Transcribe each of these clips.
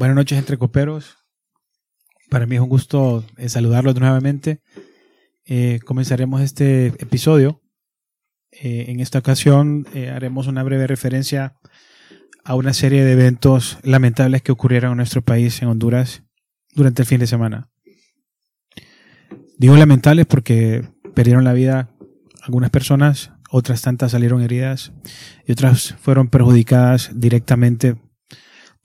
Buenas noches, entre coperos. Para mí es un gusto eh, saludarlos nuevamente. Eh, comenzaremos este episodio. Eh, en esta ocasión haremos una breve referencia a una serie de eventos lamentables que ocurrieron en nuestro país, en Honduras, durante el fin de semana. Digo lamentables porque perdieron la vida algunas personas, otras tantas salieron heridas y otras fueron perjudicadas directamente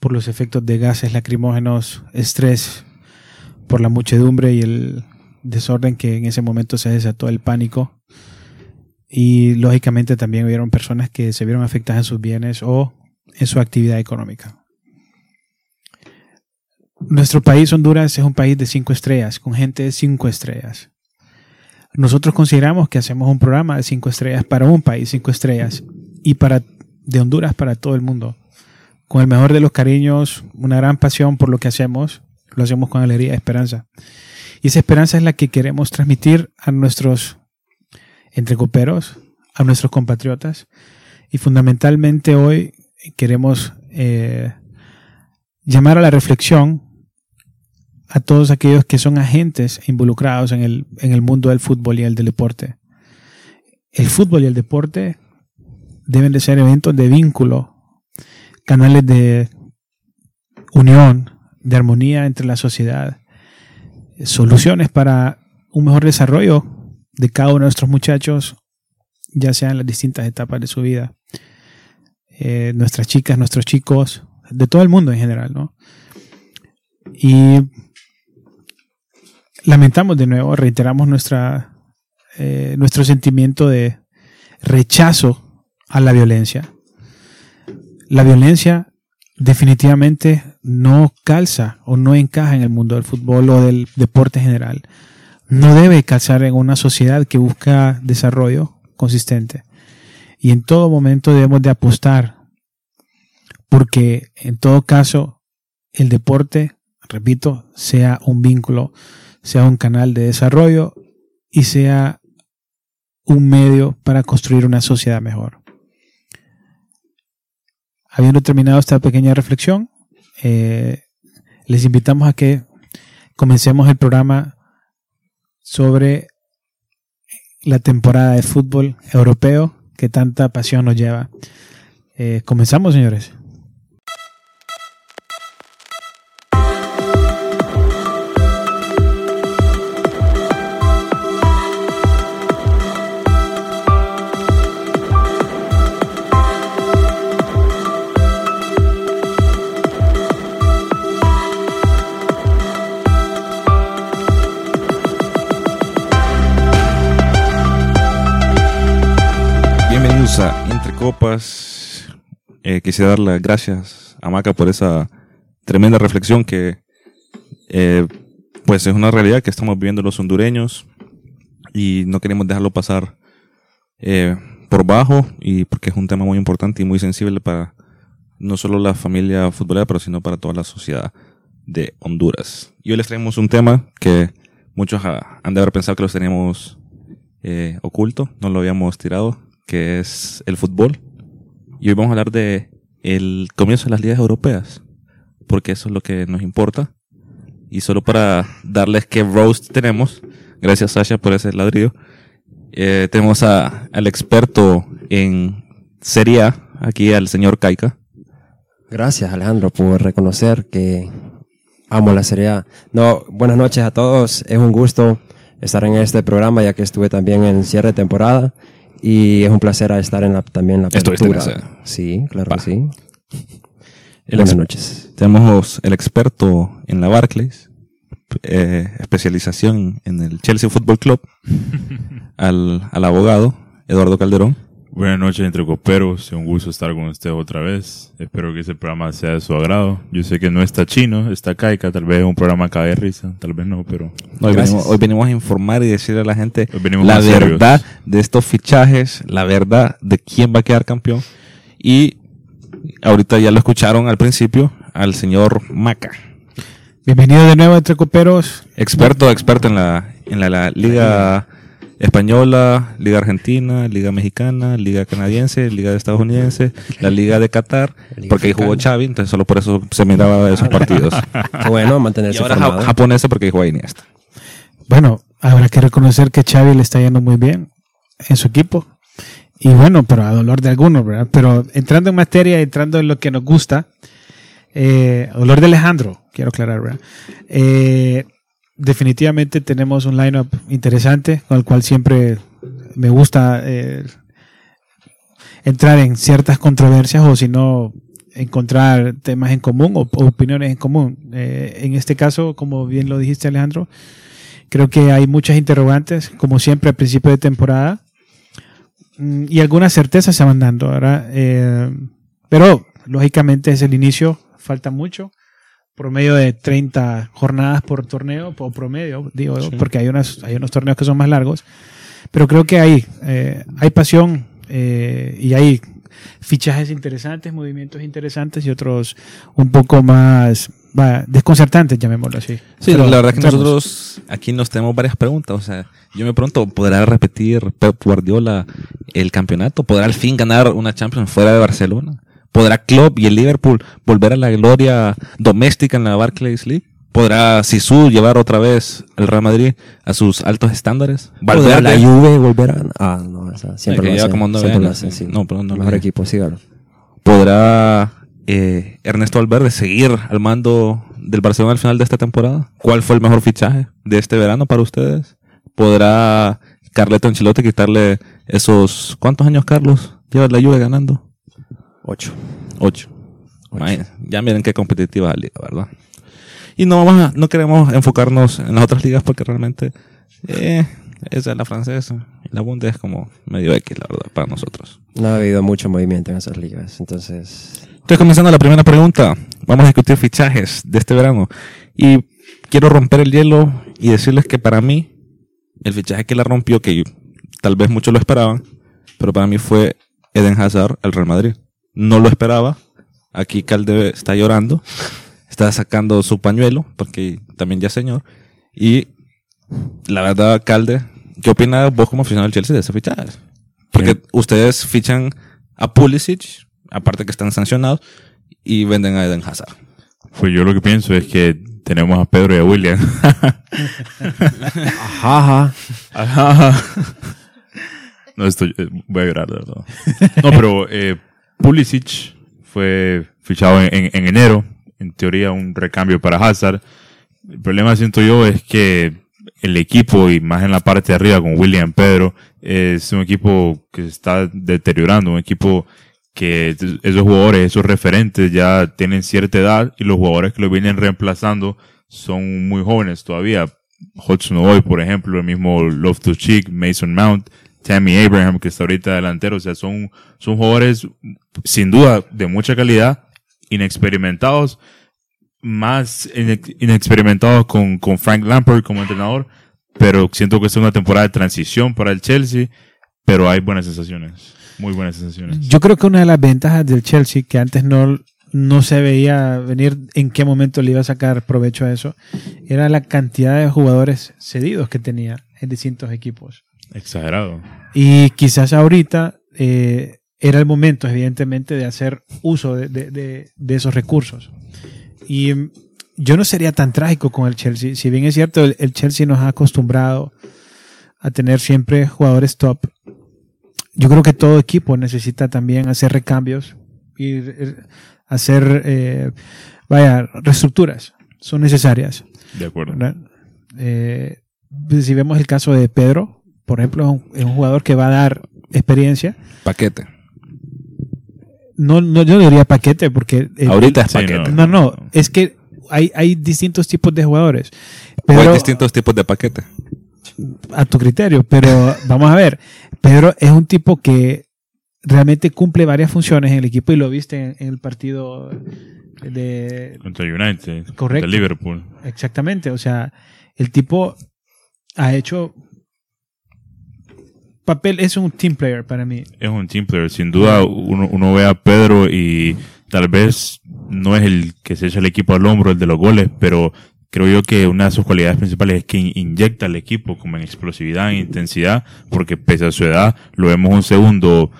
por los efectos de gases lacrimógenos, estrés, por la muchedumbre y el desorden que en ese momento se desató el pánico. Y lógicamente también hubieron personas que se vieron afectadas en sus bienes o en su actividad económica. Nuestro país, Honduras, es un país de cinco estrellas, con gente de cinco estrellas. Nosotros consideramos que hacemos un programa de cinco estrellas para un país, cinco estrellas, y para de Honduras para todo el mundo con el mejor de los cariños, una gran pasión por lo que hacemos, lo hacemos con alegría y esperanza. Y esa esperanza es la que queremos transmitir a nuestros entrecoperos, a nuestros compatriotas. Y fundamentalmente hoy queremos eh, llamar a la reflexión a todos aquellos que son agentes involucrados en el, en el mundo del fútbol y el del deporte. El fútbol y el deporte deben de ser eventos de vínculo canales de unión, de armonía entre la sociedad, soluciones para un mejor desarrollo de cada uno de nuestros muchachos, ya sea en las distintas etapas de su vida. Eh, nuestras chicas, nuestros chicos, de todo el mundo en general, ¿no? Y lamentamos de nuevo, reiteramos nuestra, eh, nuestro sentimiento de rechazo a la violencia la violencia definitivamente no calza o no encaja en el mundo del fútbol o del deporte general. No debe calzar en una sociedad que busca desarrollo consistente. Y en todo momento debemos de apostar porque en todo caso el deporte, repito, sea un vínculo, sea un canal de desarrollo y sea un medio para construir una sociedad mejor. Habiendo terminado esta pequeña reflexión, eh, les invitamos a que comencemos el programa sobre la temporada de fútbol europeo que tanta pasión nos lleva. Eh, comenzamos, señores. Copas. Eh, quisiera dar las gracias a Maca por esa tremenda reflexión que eh, pues es una realidad que estamos viviendo los hondureños y no queremos dejarlo pasar eh, por bajo y porque es un tema muy importante y muy sensible para no solo la familia futbolera, pero sino para toda la sociedad de Honduras. Y hoy les traemos un tema que muchos han de haber pensado que los teníamos oculto, no lo habíamos tirado, que es el fútbol. Y hoy vamos a hablar de el comienzo de las ligas europeas, porque eso es lo que nos importa. Y solo para darles qué roast tenemos, gracias Sasha por ese ladrillo, eh, tenemos a, al experto en Serie aquí al señor Kaika. Gracias Alejandro por reconocer que amo la Serie. No, buenas noches a todos, es un gusto estar en este programa ya que estuve también en cierre de temporada y es un placer estar en la, también en la apertura. Sí, claro que sí. Buenas noches. Tenemos el experto en la Barclays, eh, especialización en el Chelsea Football Club, al, al abogado Eduardo Calderón. Buenas noches, entre coperos. Es un gusto estar con usted otra vez. Espero que ese programa sea de su agrado. Yo sé que no está chino, está caica. Tal vez es un programa cae de risa, tal vez no, pero. hoy, venimos, a informar y decirle a la gente la verdad de estos fichajes, la verdad de quién va a quedar campeón. Y ahorita ya lo escucharon al principio al señor Maca. Bienvenido de nuevo, entre coperos. Experto, experto en la, en la, liga española, Liga Argentina, Liga Mexicana, Liga Canadiense, Liga Estadounidense, la Liga de Qatar, Liga porque ahí jugó. Xavi, entonces solo por eso se miraba esos partidos. Bueno y mantenerse ahora informado. ja- japonesa porque ahí jugó Iniesta. Bueno, habrá que reconocer que Xavi le está yendo muy bien en su equipo. Y bueno, pero a dolor de algunos, ¿verdad? Pero entrando en materia, entrando en lo que nos gusta, eh, a dolor de Alejandro, quiero aclarar, ¿verdad? Eh, definitivamente tenemos un lineup interesante con el cual siempre me gusta eh, entrar en ciertas controversias o si no encontrar temas en común o, opiniones en común. Eh, en este caso, como bien lo dijiste Alejandro, creo que hay muchas interrogantes, como siempre al principio de temporada, Mm, y algunas certezas se van dando, ¿verdad? Eh, pero lógicamente es el inicio, falta mucho, promedio de 30 jornadas por torneo, o promedio, digo, porque hay, unas, hay unos torneos que son más largos, pero creo que hay, eh, hay pasión eh, y hay fichajes interesantes, movimientos interesantes y otros un poco más desconcertantes, llamémoslo así. Sí, Pero la verdad que nosotros aquí nos tenemos varias preguntas. O sea, yo me pregunto, ¿podrá repetir Pep Guardiola el campeonato? ¿Podrá al fin ganar una Champions fuera de Barcelona? ¿Podrá Klopp y el Liverpool volver a la gloria doméstica en la Barclays League? ¿Podrá Sisu llevar otra vez el Real Madrid a sus altos estándares? ¿Podrá la Juve volver a...? Ah, no, esa siempre que lo hacen. nueve siempre lo hacen, sí. No, pero no Mejor lo- equipo, sígalo. ¿Podrá eh, Ernesto Valverde seguir al mando del Barcelona al final de esta temporada? ¿Cuál fue el mejor fichaje de este verano para ustedes? ¿Podrá Carleto Ancelotti quitarle esos... ¿Cuántos años, Carlos? Lleva la Juve ganando. Ocho. Ocho. Imagínense, Ya miren qué competitiva la liga, ¿verdad? Y no vamos a- no queremos enfocarnos en las otras ligas porque realmente eh, esa es la francesa. La Bundes es como medio X, la verdad, para nosotros. No ha habido mucho movimiento en esas ligas, entonces... Entonces, comenzando la primera pregunta, vamos a discutir fichajes de este verano. Y quiero romper el hielo y decirles que para mí, el fichaje que la rompió, que tal vez muchos lo esperaban, pero para mí fue Eden Hazard al Real Madrid. No lo esperaba. Aquí Calde está llorando. Está sacando su pañuelo, porque también ya es señor. Y la verdad, Calde, ¿qué opina vos como aficionado del Chelsea de ese fichaje? Porque ustedes fichan a Pulisic, aparte que están sancionados, y venden a Eden Hazard. Pues yo lo que pienso es que tenemos a Pedro y a William. Ajá, Ajá. No estoy, eh, voy a llorar, de verdad. No, pero eh, Pulisic fue fichado en, en- en enero. En teoría, un recambio para Hazard. El problema, siento yo, es que el equipo, y más en la parte de arriba con William Pedro, es un equipo que se está deteriorando. Un equipo que esos jugadores, esos referentes ya tienen cierta edad y los jugadores que lo vienen reemplazando son muy jóvenes todavía. Hudson Odoi, por ejemplo, el mismo Loftus Cheek, Mason Mount, Tammy Abraham, que está ahorita delantero. O sea, son, son jugadores sin duda de mucha calidad, inexperimentados, más inex- inexperimentados con, con Frank Lampard como entrenador, pero siento que es una temporada de transición para el Chelsea, pero hay buenas sensaciones, muy buenas sensaciones. Yo creo que una de las ventajas del Chelsea, que antes no, no se veía venir en qué momento le iba a sacar provecho a eso, era la cantidad de jugadores cedidos que tenía en distintos equipos. Exagerado. Y quizás ahorita eh, era el momento, evidentemente, de hacer uso de, de- de- de esos recursos. Y mm, yo no sería tan trágico con el Chelsea. Si bien es cierto, el, el Chelsea nos ha acostumbrado a tener siempre jugadores top. Yo creo que todo equipo necesita también hacer recambios y eh, hacer, eh, vaya, reestructuras. Son necesarias. De acuerdo. Eh, si vemos el caso de Pedro, por ejemplo, es un, es un jugador que va a dar experiencia. Paquete. No, no yo no diría paquete porque... eh, Ahorita es Sí, paquete. No, no, es que hay, hay distintos tipos de jugadores. O hay Pero, distintos tipos de paquete. a tu criterio, pero vamos a ver. Pedro es un tipo que realmente cumple varias funciones en el equipo y lo viste en, en el partido de, Contra United, Correcto. contra Liverpool. Exactamente, o sea, el tipo ha hecho papel, es un team player para mí. Es un team player. Sin duda, uno, uno ve a Pedro y tal vez no es el que se echa el equipo al hombro, el de los goles, pero creo yo que una de sus cualidades principales es que in- inyecta al equipo como en explosividad, en intensidad, porque pese a su edad, lo vemos un segundo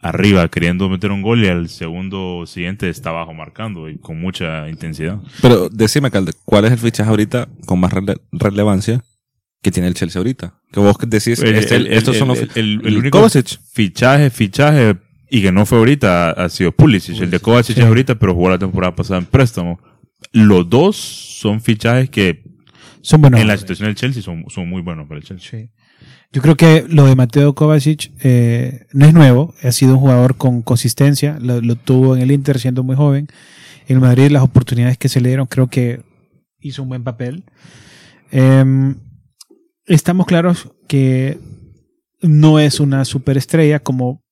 arriba queriendo meter un gol y al segundo siguiente está abajo marcando y con mucha intensidad. Pero decime, Calde, ¿cuál es el fichaje ahorita con más rele- relevancia que tiene el Chelsea ahorita? Que vos decís, El- este- el- estos el- son los el- el- el el único Kovacic. fichaje, fichaje, y que no fue ahorita, ha sido Pulisic. El de Kovacic Sí. es ahorita, pero jugó la temporada pasada en préstamo. Los dos son fichajes que Son buenos. en la situación del Chelsea son, son muy buenos para el Chelsea. Sí. Yo creo que lo de Mateo Kovacic eh, no es nuevo, ha sido un jugador con consistencia, lo, lo tuvo en el Inter siendo muy joven. En Madrid las oportunidades que se le dieron creo que hizo un buen papel. Em, estamos claros que no es una superestrella como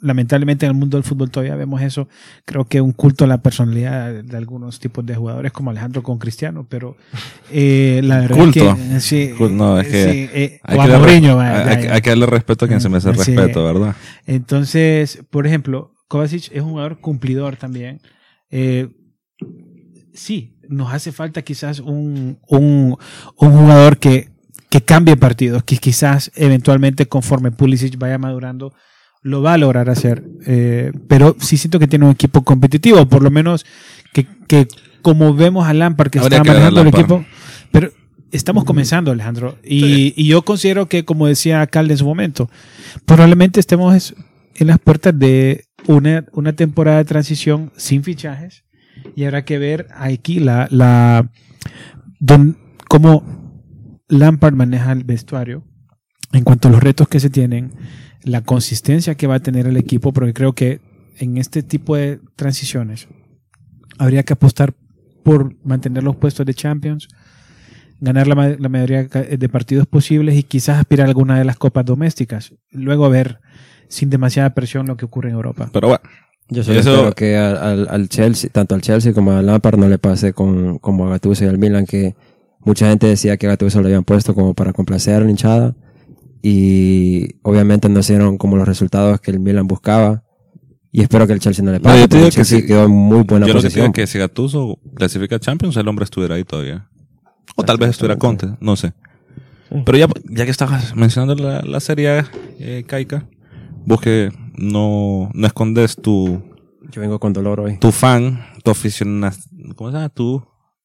lamentablemente en el mundo del fútbol todavía vemos eso. Creo que un culto a la personalidad de algunos tipos de jugadores como Alejandro con Cristiano, pero eh, la verdad Culto. es que sí, no, es que sí, eh, Hay que, darle, Mourinho, vaya, hay- ya, hay- ya. hay que darle respeto a quien se me hace Sí. respeto, ¿verdad? Entonces, por ejemplo, Kovacic es un jugador cumplidor también. Eh, sí, nos hace falta quizás un, un, un jugador que, que cambie partidos, que quizás eventualmente conforme Pulisic vaya madurando, lo va a lograr hacer. Eh, pero sí siento que tiene un equipo competitivo, por lo menos que, que como vemos a Lampard que Habría está que manejando el equipo, pero estamos comenzando, Alejandro. Y, y yo considero que, como decía Calde en su momento, probablemente estemos es- en las puertas de una, una temporada de transición sin fichajes y habrá que ver aquí la, la don- cómo Lampard maneja el vestuario en cuanto a los retos que se tienen, la consistencia que va a tener el equipo, porque creo que en este tipo de transiciones habría que apostar por mantener los puestos de Champions, ganar la, ma- la mayoría de partidos posibles y quizás aspirar a alguna de las copas domésticas. Luego ver sin demasiada presión lo que ocurre en Europa. Pero bueno, Yo solo Eso- espero que al, al- al Chelsea, tanto al Chelsea como al Lampard no le pase con, como a Gattuso y al Milan, que mucha gente decía que Gattuso lo habían puesto como para complacer a la hinchada y obviamente no se dieron como los resultados que el Milan buscaba y espero que el Chelsea no le No, pase yo te digo que sí. quedó en muy buena yo lo que digo posición. es que si Gattuso clasifica a Champions, el hombre estuviera ahí todavía. O tal vez estuviera Conte, no sé. Pero ya, ya que estabas mencionando la, la serie eh, Kaika, vos que no, no escondes tu, Yo vengo con dolor hoy. tu fan, tu afición, ¿cómo se llama? Tu,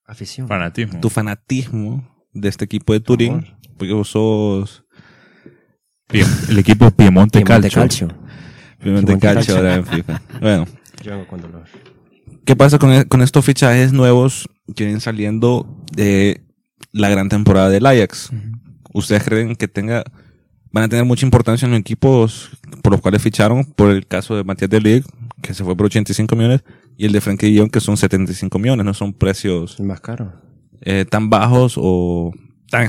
Afición. Fanatismo. tu fanatismo de este equipo de Turín, Amor. porque vos sos el equipo Piemonte, Piemonte Calcio. Calcio. Piemonte Piemonte Calcio ahora en FIFA. Bueno, Yo con dolor. ¿qué pasa con, e- con estos fichajes nuevos que vienen saliendo de la gran temporada del Ajax? ¿Ustedes creen que tenga van a tener mucha importancia en los equipos por los cuales ficharon? Por el caso de Matías de Ligt, que se fue por 85 millones, y el de Frankie Jong, que son 75 millones. No son precios más caro. eh, tan bajos o tan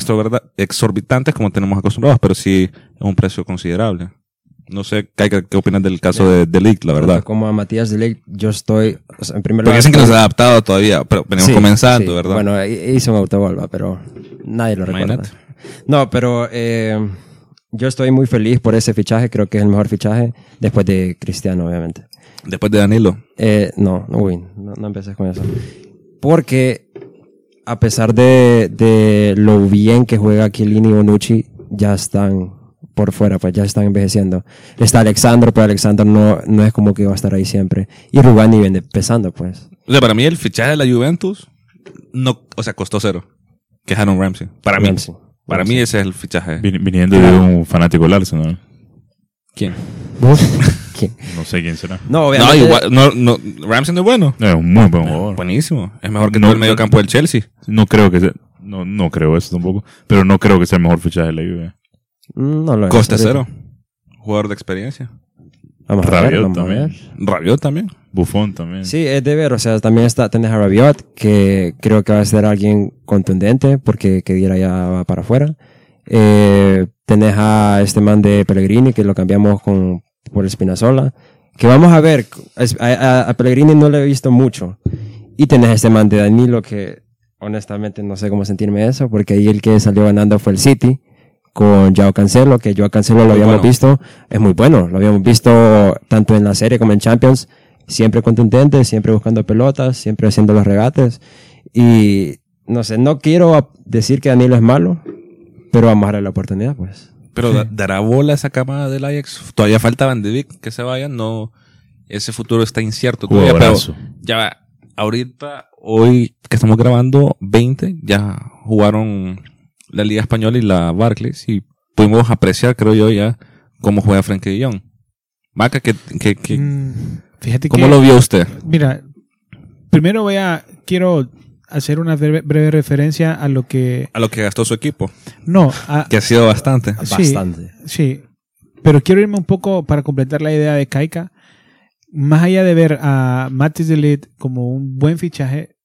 exorbitantes como tenemos acostumbrados, pero sí es un precio considerable. No sé, Kaika, ¿qué opinas del caso de, de Ligt, la verdad? Como a Matías de Ligt, yo estoy, o sea, en primer Porque lugar. dicen que no se ha adaptado todavía, pero venimos Sí, comenzando, sí. ¿verdad? Bueno, hi- hizo un autogol, pero nadie lo recuerda. No, pero eh, yo estoy muy feliz por ese fichaje. Creo que es el mejor fichaje después de Cristiano, obviamente. Después de Danilo. Eh, no, no, uy, no, no empecé con eso. Porque a pesar de, de lo bien que juega Chiellini y Bonucci, ya están por fuera, pues ya están envejeciendo. Está Alexandro, pero Alexandro no, no es como que va a estar ahí siempre. Y Rugani viene empezando, pues. O sea, para mí el fichaje de la Juventus, no, o sea, costó cero. Que es Aaron Ramsey. Para mí. Ramsey. Para Ramsey. mí ese es el fichaje. Vin- Viniendo de un fanático del Arsenal. ¿Quién? ¿Quién? No sé quién será. No, No, obviamente. igual, no, no, Ramsey no es bueno. No, es un muy buen jugador. Buenísimo. Es mejor que No, todo el no, medio campo del Chelsea. No creo que sea, no, no creo eso tampoco, pero no creo que sea el mejor fichaje de la Juve. No lo es. Coste cero. Jugador de experiencia. Vamos ver, Rabiot también. Rabiot también. Buffon también. Sí, es de ver, o sea, también está, tenés a Rabiot, que creo que va a ser alguien contundente, porque que diera ya va para afuera. Eh, tenés a este man de Pellegrini, que lo cambiamos con, por Espinazola, que vamos a ver, a, a- a Pellegrini no le he visto mucho. Y tenés este man de Danilo, que honestamente no sé cómo sentirme eso, porque ahí el que salió ganando fue el City, con Joao Cancelo, que Joao Cancelo lo habíamos bueno. visto, es muy bueno, lo habíamos visto tanto en la serie como en Champions, siempre contundente, siempre buscando pelotas, siempre haciendo los regates y no sé, no quiero decir que Danilo es malo, pero vamos a darle la oportunidad, pues. Pero da- dará bola esa camada del Ajax. Todavía falta Van de Beek que se vayan. No, ese futuro está incierto todavía. Pero ya ahorita, hoy que estamos grabando, 20 ya jugaron la Liga Española y la Barclays y pudimos apreciar, creo yo, ya cómo juega Frenkie de Jong. Maca, que, que, que- Mm, fíjate ¿cómo que, lo vio usted? mira, primero voy a, quiero hacer una breve, breve referencia a lo que, A lo que gastó su equipo, no, a, que ha sido bastante. Sí. Bastante. Sí, pero quiero irme un poco para completar la idea de Kaika. Más allá de ver a Matis de Ligt como un buen fichaje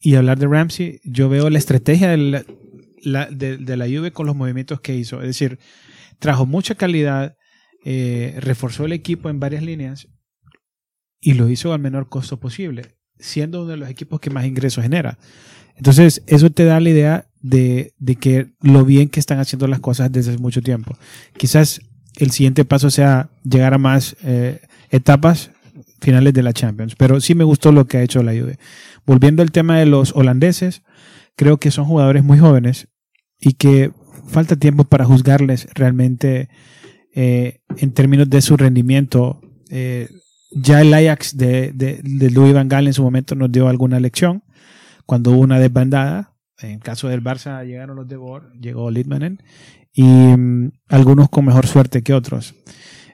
y hablar de Ramsey, yo veo la estrategia de la, la- de, de la Juve con los movimientos que hizo. Es decir, trajo mucha calidad, eh, reforzó el equipo en varias líneas y lo hizo al menor costo posible, siendo uno de los equipos que más ingresos genera. Entonces, eso te da la idea de, de que lo bien que están haciendo las cosas desde hace mucho tiempo. Quizás el siguiente paso sea llegar a más eh, etapas finales de la Champions, pero sí me gustó lo que ha hecho la Juve. Volviendo al tema de los holandeses, creo que son jugadores muy jóvenes y que falta tiempo para juzgarles realmente eh, en términos de su rendimiento. Eh, ya el Ajax de, de, Louis Van Gaal en su momento nos dio alguna lección cuando hubo una desbandada. En caso del Barça llegaron los de Boer, llegó Lidmanen y mm, algunos con mejor suerte que otros.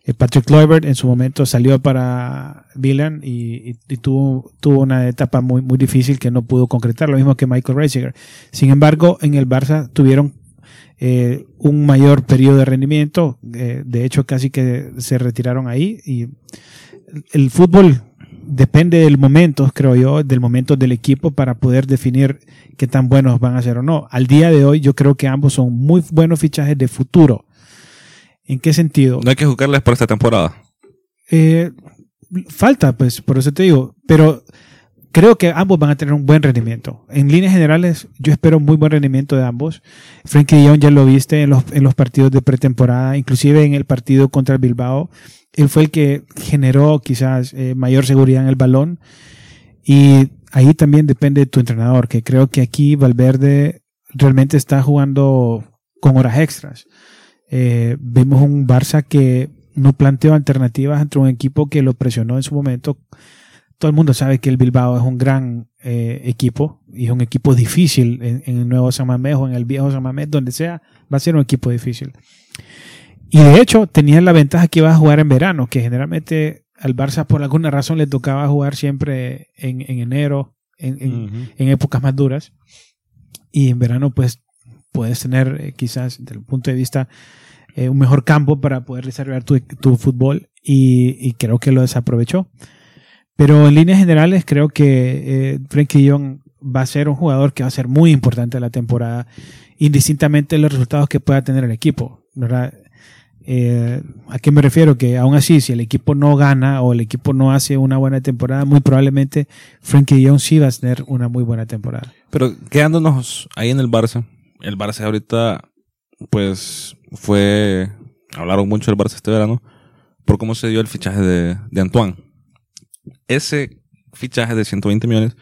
Eh, Patrick Kluivert en su momento salió para Milan y tuvo, tuvo una etapa muy, muy difícil que no pudo concretar, lo mismo que Michael Reisiger. Sin embargo, en el Barça tuvieron eh, un mayor periodo de rendimiento, eh, de hecho casi que se retiraron ahí y el fútbol depende del momento, creo yo, del momento del equipo para poder definir qué tan buenos van a ser o no. Al día de hoy yo creo que ambos son muy buenos fichajes de futuro. ¿En qué sentido? No hay que juzgarles por esta temporada. Eh, falta, pues, por eso te digo, pero creo que ambos van a tener un buen rendimiento. En líneas generales, yo espero muy buen rendimiento de ambos. Frankie de Jong ya lo viste en los, en los partidos de pretemporada, inclusive en el partido contra el Bilbao. Él fue el que generó quizás eh, mayor seguridad en el balón. Y ahí también depende de tu entrenador, que creo que aquí Valverde realmente está jugando con horas extras. Eh, vimos un Barça que no planteó alternativas entre un equipo que lo presionó en su momento. Todo el mundo sabe que el Bilbao es un gran eh, equipo y es un equipo difícil en, en el nuevo San Mamés o en el viejo San Mamés, donde sea, va a ser un equipo difícil. Y de hecho, tenía la ventaja que iba a jugar en verano, que generalmente al Barça por alguna razón le tocaba jugar siempre en, en enero, en, en- en épocas más duras. Y en verano, pues, puedes tener eh, quizás, desde el punto de vista, eh, un mejor campo para poder desarrollar tu, tu fútbol y, y creo que lo desaprovechó. Pero en líneas generales creo que eh, Frenkie de Jong va a ser un jugador que va a ser muy importante en la temporada, indistintamente de los resultados que pueda tener el equipo. ¿verdad? Eh, ¿A qué me refiero? Que aún así, si el equipo no gana o el equipo no hace una buena temporada, muy probablemente Frenkie de Jong sí va a tener una muy buena temporada. Pero quedándonos ahí en el Barça, el Barça ahorita, pues, fue, hablaron mucho del Barça este verano, por cómo se dio el fichaje de, de Antoine. Ese fichaje de 120 millones,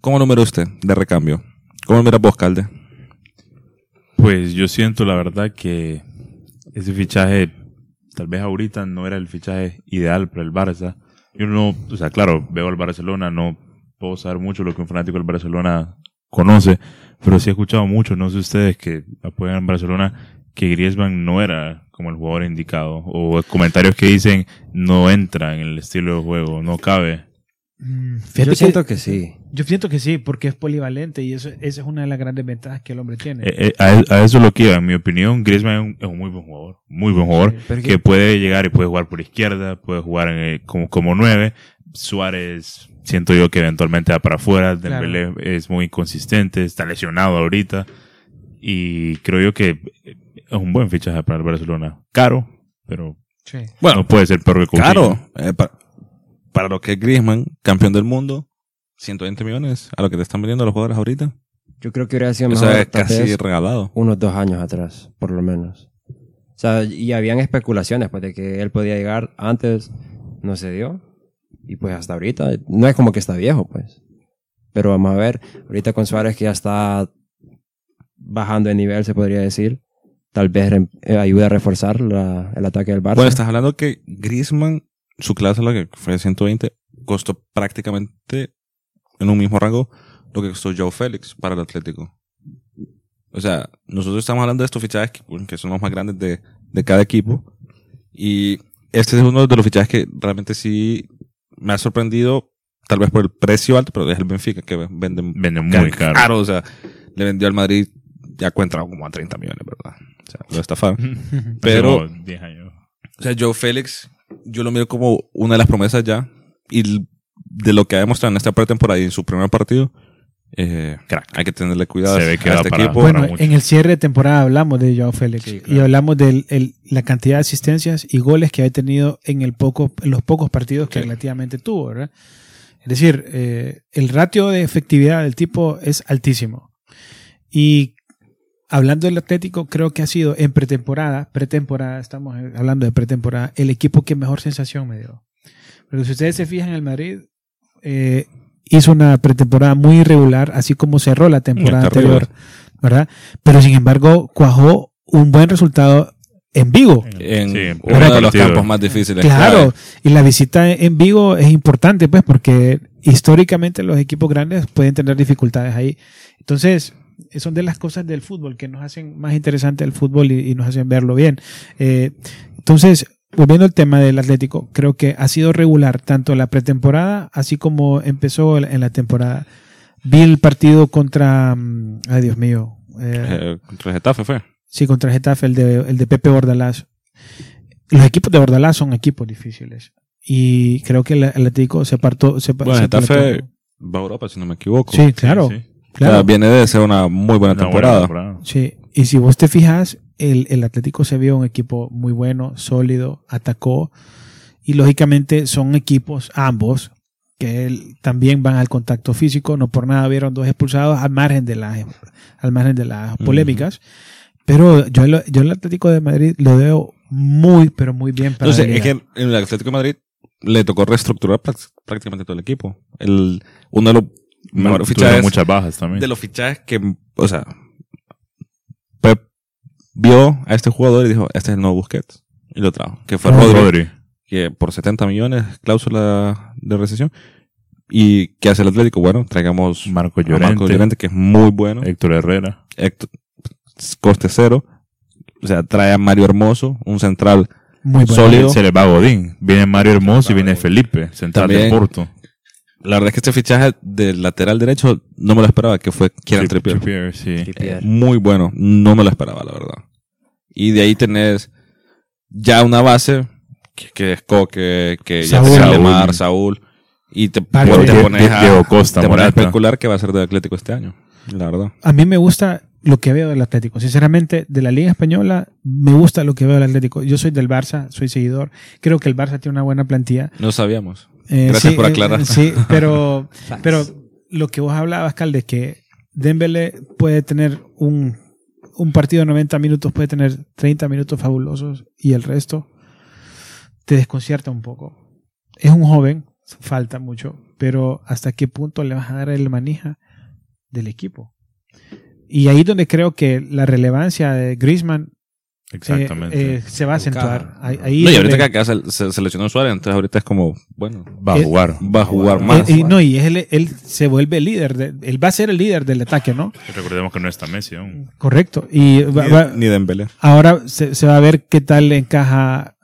¿cómo lo usted de recambio? ¿Cómo lo mira vos, Calde? Pues yo siento la verdad que ese fichaje, tal vez ahorita no era el fichaje ideal para el Barça. Yo no, o sea, claro, veo al Barcelona, no puedo saber mucho lo que un fanático del Barcelona conoce, pero sí he escuchado mucho, no sé ustedes que apoyan al Barcelona, que Griezmann no era como el jugador indicado, o comentarios que dicen no entra en el estilo de juego, no cabe. Fíjate Yo siento que sí. Yo siento que sí, porque es polivalente y eso, esa es una de las grandes ventajas que el hombre tiene. Eh, eh, a, a eso lo que iba, en mi opinión, Griezmann es un, es un muy buen jugador, muy buen jugador, que puede llegar y puede jugar por izquierda, puede jugar en el- como, como nueve. Suárez, siento yo que eventualmente va para afuera, Dembélé es muy consistente, está lesionado ahorita, y creo yo que es un buen fichaje para el Barcelona. Caro, pero Sí. Bueno, no puede ser peor que Coutinho. claro, eh, pa- para lo que es Griezmann, campeón del mundo, 120 millones, a lo que te están vendiendo los jugadores ahorita. Yo creo que hubiera sido mejor es tal casi vez, regalado. unos dos años atrás, por lo menos. O sea, y habían especulaciones pues, de que él podía llegar antes, no se dio. Y pues hasta ahorita, no es como que está viejo, pues. pero vamos a ver. Ahorita con Suárez que ya está bajando de nivel, se podría decir. Tal vez eh, ayude a reforzar la- el ataque del Barça. Bueno, estás hablando que Griezmann, su cláusula que fue 120, costó prácticamente en un mismo rango lo que costó Joe Félix para el Atlético. O sea, nosotros estamos hablando de estos fichajes que, que son los más grandes de, de cada equipo. Y este es uno de los fichajes que realmente sí me ha sorprendido, tal vez por el precio alto, pero es el Benfica que vende, Vende muy caro. O sea, le vendió al Madrid, ya cuenta como a 30 millones, ¿verdad? O sea, lo estafaron. Pero- Hace como 10 años. O sea, Joe Félix, yo lo miro como una de las promesas ya. Y de lo que ha demostrado en esta pretemporada y en su primer partido, eh, hay que tenerle cuidado Se ve a que este va para- equipo. Bueno, mucho. en el cierre de temporada hablamos de Joao Félix Sí, y claro. hablamos de la cantidad de asistencias y goles que ha tenido en, el poco, en los pocos partidos que Sí. relativamente tuvo, ¿verdad? Es decir, eh, el ratio de efectividad del tipo es altísimo. Y hablando del Atlético, creo que ha sido en pretemporada, pretemporada, estamos hablando de pretemporada, el equipo que mejor sensación me dio. Pero si ustedes se fijan, el Madrid eh, hizo una pretemporada muy irregular, así como cerró la temporada anterior, ¿verdad? Pero sin embargo, cuajó un buen resultado en Vigo. En Sí, uno de los campos más difíciles. Claro, y la visita en Vigo es importante, pues, porque históricamente los equipos grandes pueden tener dificultades ahí. Entonces, son de las cosas del fútbol que nos hacen más interesante el fútbol y, y nos hacen verlo bien. Eh, entonces, volviendo al tema del Atlético, creo que ha sido regular tanto la pretemporada, así como empezó en la temporada. Vi el partido contra, mm, ay Dios mío, eh, Eh, contra Getafe fue. Sí, contra el Getafe, el de, el de Pepe Bordalás. Los equipos de Bordalás son equipos difíciles. Y creo que el Atlético se partó. Se, Bueno, se Getafe va a Europa, si no me equivoco. Sí, claro. Sí, sí. O sea, claro. viene de ser una muy buena Una temporada. temporada. Sí. Y si vos te fijas, el, el Atlético se vio un equipo muy bueno, sólido, atacó. Y lógicamente son equipos, ambos, que él- también van al contacto físico. No por nada vieron dos expulsados al margen de las, al margen de las polémicas. Pero yo, el- yo el Atlético de Madrid lo veo muy, pero muy bien para Entonces, es que en el Atlético de Madrid le tocó reestructurar prácticamente todo el equipo. El, uno de los Tuvieron fichajes muchas bajas también. de los fichajes que, o sea, Pep vio a este jugador y dijo, este es el nuevo Busquets. Y lo trajo, que fue Ah, Rodri, Rodri. que por 70 millones, cláusula de recesión. ¿Y qué hace el Atlético? Bueno, traigamos Marco a Marco Llorente. Llorente, que es muy bueno. Héctor Herrera. Héctor- coste cero. O sea, trae a Mario Hermoso, un central Muy bueno. sólido. Se le va Godín. Viene Mario Hermoso y viene Felipe, central También. de Porto. La verdad es que este fichaje del lateral derecho no me lo esperaba, que fue Kieran Tri- Trippier. Trippier, sí. Trippier. Eh, muy bueno, no me lo esperaba, la verdad. Y de ahí tenés ya una base que, que es Coque, que ya Saúl. sea Lemar, Saúl. Y te, Vale. te pones a, Diego Costa, te pones a especular que va a ser de Atlético este año, la verdad. A mí me gusta lo que veo del Atlético. Sinceramente, de la Liga Española, me gusta lo que veo del Atlético. Yo soy del Barça, soy seguidor. Creo que el Barça tiene una buena plantilla. No sabíamos. Eh, Gracias sí, por eh, aclarar. eh, sí, pero, pero lo que vos hablabas, Cal, de que Dembélé puede tener un, un partido de 90 minutos, puede tener 30 minutos fabulosos y el resto te desconcierta un poco. Es un joven, falta mucho, pero ¿hasta qué punto le vas a dar el manija del equipo? Y ahí donde creo que la relevancia de Griezmann Exactamente. eh, se va a acentuar. Ahí, ahí No, y ahorita que acá se, se seleccionó Suárez, entonces ahorita es como, bueno, va a eh, jugar. va a jugar Eh, más. y no, y él, él se vuelve líder, de- él va a ser el líder del ataque, ¿no? Recordemos que no está Messi aún. Correcto. Y va- Ni, va- ni Dembélé. ahora se, se va a ver qué tal le encaja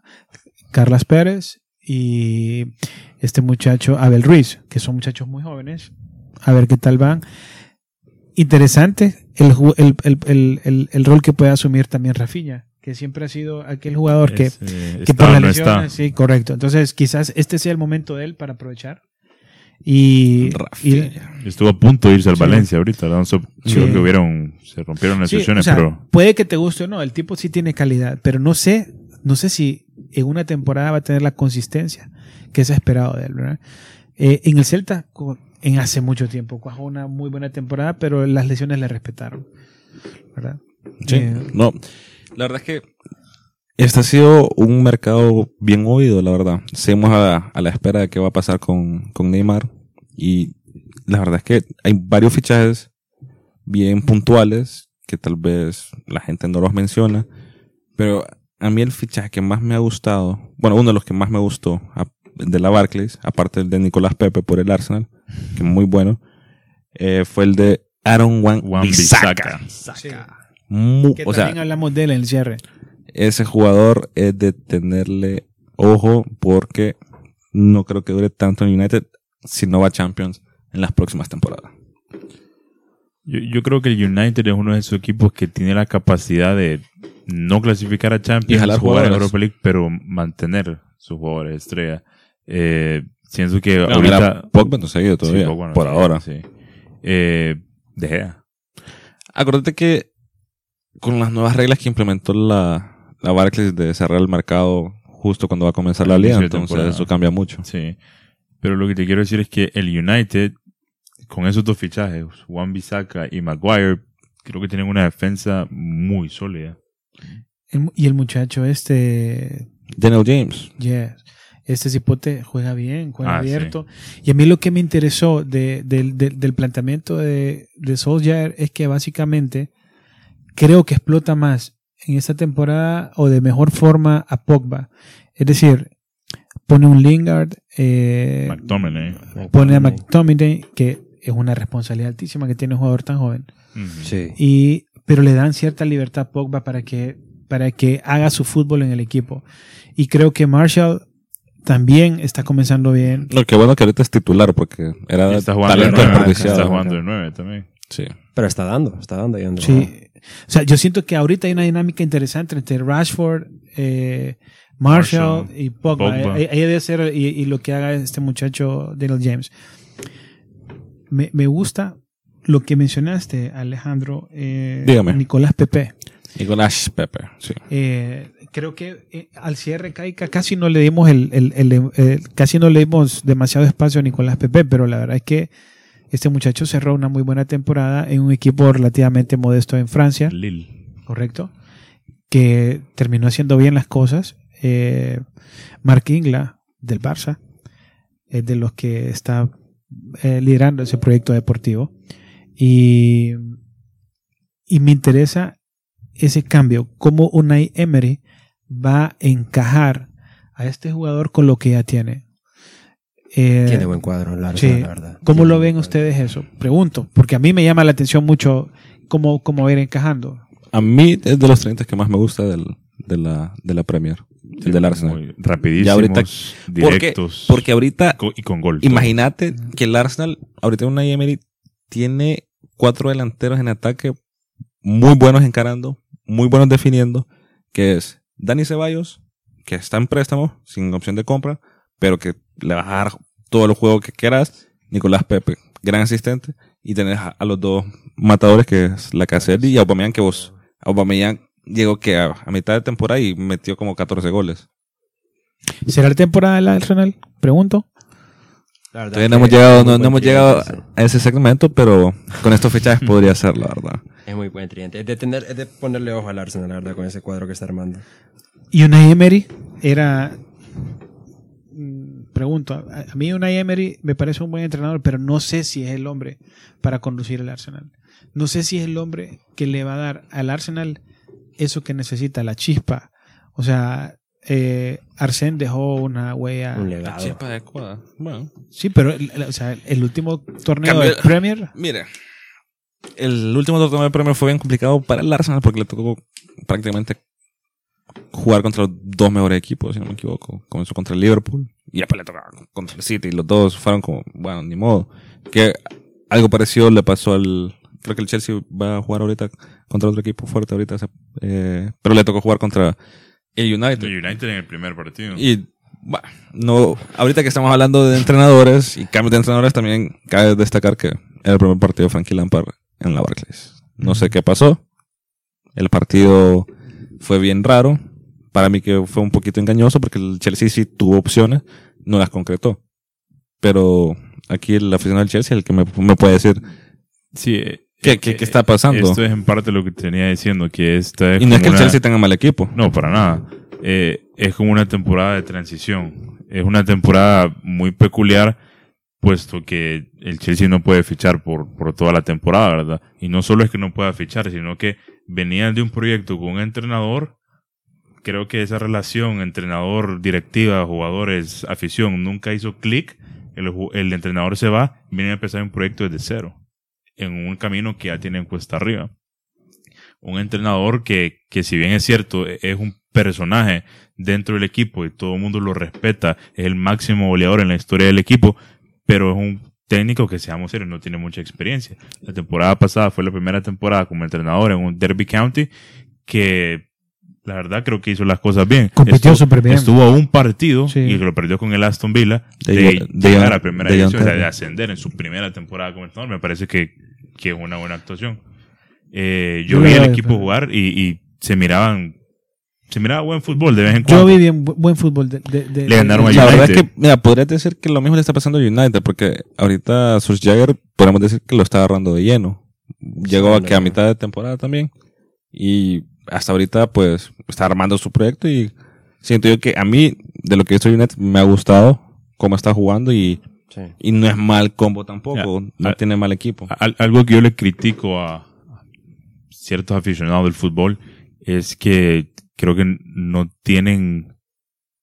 Carlas Pérez y este muchacho Abel Ruiz, que son muchachos muy jóvenes. A ver qué tal van. Interesante el, el, el, el, el- el rol que puede asumir también Rafinha, que siempre ha sido aquel jugador que, Es, eh, que está por o la no lesión, está. sí, correcto. Entonces, quizás este sea el momento de él para aprovechar. Y, y-. Estuvo a punto de irse al Sí. Valencia ahorita. Sí. Creo que hubieron, se rompieron las sí, sesiones, o sea, pero puede que te guste o no, el tipo sí tiene calidad, pero no sé, no sé si en una temporada va a tener la consistencia que se ha esperado de él, ¿verdad? Eh, en el Celta, en hace mucho tiempo, cuajó una muy buena temporada, pero las lesiones le respetaron, ¿verdad? Sí, Eh, no. La verdad es que este ha sido un mercado bien oído, la verdad. Seguimos a, a la espera de qué va a pasar con, con Neymar. Y la verdad es que hay varios fichajes bien puntuales que tal vez la gente no los menciona, pero a mí el fichaje que más me ha gustado, bueno, uno de los que más me gustó a- de la Barclays, aparte del de Nicolás Pepe por el Arsenal, que es muy bueno, eh, fue el de Aaron Wan, Wan Bissaka. Bissaka. Mu- Que o también sea, hablamos de él en el cierre. ese jugador es de tenerle ojo porque no creo que dure tanto en United si no va a Champions en las próximas temporadas. Yo, yo creo que el United es uno de esos equipos que tiene la capacidad de no clasificar a Y Champions, jalar jugar en jugadores. Europa League, pero mantener sus jugadores estrella. Eh, siento que Bueno, ahorita... mira, Pogba no se ha ido todavía, Sí, Pogba no por ahora. Sí. Eh, De Gea. Acuérdate que con las nuevas reglas que implementó la, la Barclays de cerrar el mercado justo cuando va a comenzar la liga, de entonces temporada. eso cambia mucho. Sí. Pero lo que te quiero decir es que el United, con esos dos fichajes, Juan Bissaka y Maguire, creo que tienen una defensa muy sólida. El- y el muchacho este, Daniel James. yes, este cipote juega bien, juega Ah, sí. abierto. Y a mí lo que me interesó de- del- del- del planteamiento de, de Solskjaer es que básicamente creo que explota más en esta temporada o de mejor forma a Pogba. Es decir, pone un Lingard, eh, McTominay. pone a McTominay, que es una responsabilidad altísima que tiene un jugador tan joven. Sí. y pero le dan cierta libertad a Pogba para que para que haga su fútbol en el equipo y creo que Marshall también está comenzando bien No, qué bueno que ahorita es titular porque era está jugando de talento desperdiciado. Está jugando de nueve también. Sí. Pero está dando, está dando. y sí o sea yo siento que ahorita hay una dinámica interesante entre Rashford eh, Marshall, Marshall, y Pogba, Pogba. Debe ser y, y lo que haga este muchacho Daniel James me, me gusta lo que mencionaste Alejandro eh, Dígame. Nicolás Pepe Nicolás Pepe, sí. Eh, creo que eh, al cierre Caica casi no le dimos el, el- el- el- casi no le dimos demasiado espacio a Nicolás Pepe, pero la verdad es que este muchacho cerró una muy buena temporada en un equipo relativamente modesto en Francia, Lille. correcto, que terminó haciendo bien las cosas. Eh, Mark Ingla del Barça es de los que está eh, liderando ese proyecto deportivo y, y me interesa ese cambio, cómo Unai Emery va a encajar a este jugador con lo que ya tiene. Eh, Tiene buen cuadro, la, sí. la verdad. ¿Cómo Tiene lo ven ustedes eso? Pregunto, porque a mí me llama la atención mucho cómo, cómo ir encajando. A mí es de los 30 que más me gusta del, de, la, de la Premier, el del Arsenal. Muy rapidísimos, Ya ahorita- directos. Porque ahorita, co- y con gol. imagínate que el Arsenal, ahorita una Emery, tiene cuatro delanteros en ataque muy buenos encarando, muy buenos definiendo, que es Dani Ceballos, que está en préstamo, sin opción de compra, pero que le vas a dar todo el juego que quieras. Nicolás Pepe, gran asistente. Y tenés a, a los dos matadores, que es la Caselli y Aubameyang, que vos, Aubameyang llegó que a, a mitad de temporada y metió como 14 goles. ¿Será la temporada del Arsenal? Pregunto. La verdad Todavía no hemos llegado, no, hemos llegado a ese segmento, pero con estos fichajes podría ser, la verdad. Es muy buen tridente. Es de, tener, es de ponerle ojo al Arsenal, la verdad, con ese cuadro que está armando. Y Unai Emery era. Pregunto, a, a mí Unai Emery me parece un buen entrenador, pero no sé si es el hombre para conducir el Arsenal. No sé si es el hombre que le va a dar al Arsenal eso que necesita, la chispa. O sea, eh, Arsène dejó una huella. Un legado. adecuada. Bueno. Sí, pero el, el- o sea, el último torneo Cambió- de Premier. Mire, el último torneo de premio fue bien complicado para el Arsenal porque le tocó prácticamente jugar contra los dos mejores equipos, si no me equivoco. Comenzó contra el Liverpool y después le tocaba contra el City. Y los dos fueron como, bueno, ni modo. Que algo parecido le pasó al. Creo que el Chelsea va a jugar ahorita contra otro equipo fuerte ahorita. eh, pero le tocó jugar contra el United. El United en el primer partido. Y bueno, no, ahorita que estamos hablando de entrenadores y cambios de entrenadores, también cabe destacar que era el primer partido de Frankie Lampard en la Barclays. No sé qué pasó. El partido fue bien raro. Para mí que fue un poquito engañoso porque el Chelsea sí tuvo opciones, no las concretó. Pero aquí el aficionado del Chelsea es el que me, me puede decir. Sí, eh, ¿Qué- qué- qué está pasando? Esto es en parte lo que tenía diciendo, que esta es Y no es que el una- Chelsea tenga mal equipo. No, para nada. Eh, es como una temporada de transición. Es una temporada muy peculiar puesto que el Chelsea no puede fichar por, por toda la temporada, ¿verdad? Y no solo es que no pueda fichar, sino que venían de un proyecto con un entrenador. Creo que esa relación entrenador, directiva, jugadores, afición nunca hizo clic. El, entrenador se va, viene a empezar un proyecto desde cero, en un camino que ya tiene cuesta arriba. Un entrenador que, que si bien es cierto, e- es un personaje dentro del equipo y todo el mundo lo respeta, es el máximo goleador en la historia del equipo, pero es un técnico que, seamos serios, no tiene mucha experiencia. La temporada pasada fue la primera temporada como entrenador en un Derby County que la verdad creo que hizo las cosas bien. Compitió Estuvo- súper bien. Estuvo a un partido Sí. y lo perdió con el Aston Villa De- de, de- llegar a primera de división, o sea, de ascender en su primera temporada como entrenador. Me parece que, que es una buena actuación. Eh, yo Yo vi el equipo jugar y, y se miraban, se miraba buen fútbol de vez en cuando. Yo vi bien bu- buen fútbol. De, de- de- Le ganaron a La verdad es United. que, mira, podrías decir que lo mismo le está pasando a United, porque ahorita Solskjaer podemos decir que lo está agarrando de lleno. Llegó Sí, aquí a no. mitad de temporada también. Y hasta ahorita, pues, está armando su proyecto y siento yo que a mí, de lo que he visto United, me ha gustado cómo está jugando y, Sí. y no es mal combo tampoco. Ya. No Ah, tiene mal equipo. Al- algo que yo le critico a ciertos aficionados del fútbol es que creo que no tienen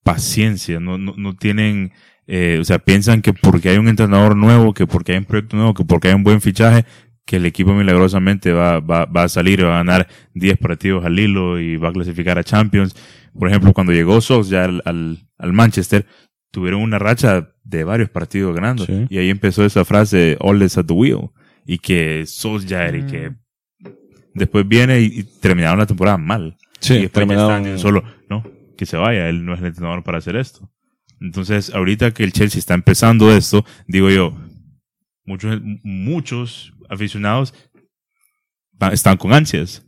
paciencia, no, no, no tienen, eh, o sea, piensan que porque hay un entrenador nuevo, que porque hay un proyecto nuevo, que porque hay un buen fichaje, que el equipo milagrosamente va, va, va a salir y va a ganar 10 partidos al hilo y va a clasificar a Champions. Por ejemplo, cuando llegó Sos ya al, al, al Manchester, tuvieron una racha de varios partidos ganando. Sí. Y ahí empezó esa frase, all is at the wheel. Y que Sos ya era y que después viene y, y terminaron la temporada mal. Sí, y después ya terminaron- están en solo, no, que se vaya, él no es el entrenador para hacer esto. Entonces, ahorita que el Chelsea está empezando esto, digo yo, muchos, muchos aficionados están con ansias.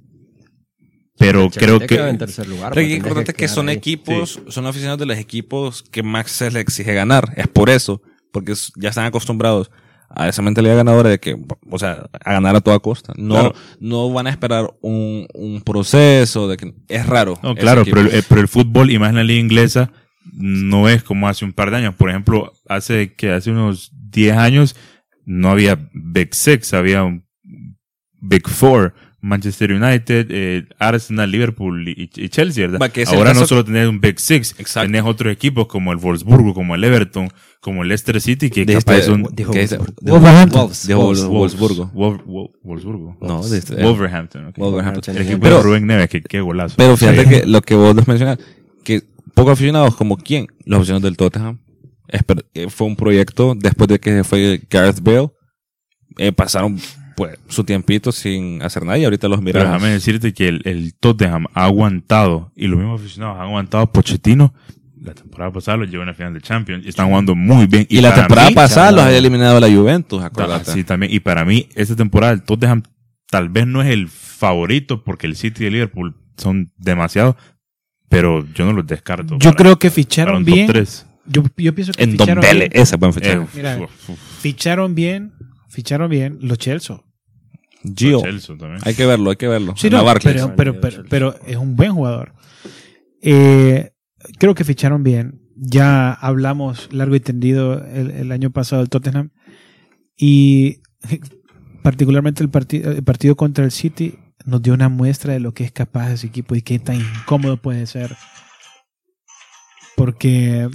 Pero creo quedó en que tercer lugar. Pero hay que que son ahí. equipos, son aficionados de los equipos que más se les exige ganar. Es por eso, porque ya están acostumbrados a esa mentalidad ganadora de que, o sea, a ganar a toda costa. No, Claro. no van a esperar un, un proceso de que es raro. No, claro, pero el, eh, pero el fútbol y más en la liga inglesa no es como hace un par de años. Por ejemplo, hace que hace unos 10 años no había Big Six, había un Big Four. Manchester United, eh, Arsenal, Liverpool y, y Chelsea, ¿verdad? Ahora no solo tenés un Big Six, Exacto. tenés otros equipos como el Wolfsburgo, como el Everton, como el Leicester City, que Dijiste- capaz son... dijo es- Wolfsburgo. de- de Wolfsburgo. Wolf- Wolf- Wolfsburgo. No, de este- Wolverhampton. ok. Wolverhampton. El equipo Pero- de Rubén Neves, que qué golazo. Pero fíjate Sí. que lo que vos nos mencionas, que pocos aficionados como quién, los aficionados del Tottenham, eh, fue un proyecto después de que fue Gareth Bale, eh, pasaron pues su tiempito sin hacer nada y ahorita los Pero miramos. déjame decirte que el, el Tottenham ha aguantado, y los mismos aficionados han aguantado a Pochettino. La temporada pasada los llevó en la final de Champions y están jugando muy bien. y la para temporada mí- pasada los había eliminado la Juventus, Ah, acuérdate. Sí, también. Y para mí, esta temporada el Tottenham tal vez no es el favorito porque el City y el Liverpool son demasiado, pero yo no los descarto. Yo para- creo que ficharon bien. Yo, yo pienso que En ficharon Dombele, bien. ese es buen fichaje. Eh, Mira. uf, uf, Ficharon bien. Ficharon bien los Chelsea. Gio, Chelsea también. hay que verlo, hay que verlo. Sí, no, pero, pero, pero, pero es un buen jugador. Eh, creo que ficharon bien. Ya hablamos largo y tendido el, el año pasado del Tottenham. Y particularmente el, partido el partido contra el City nos dio una muestra de lo que es capaz ese equipo y qué tan incómodo puede ser. Porque,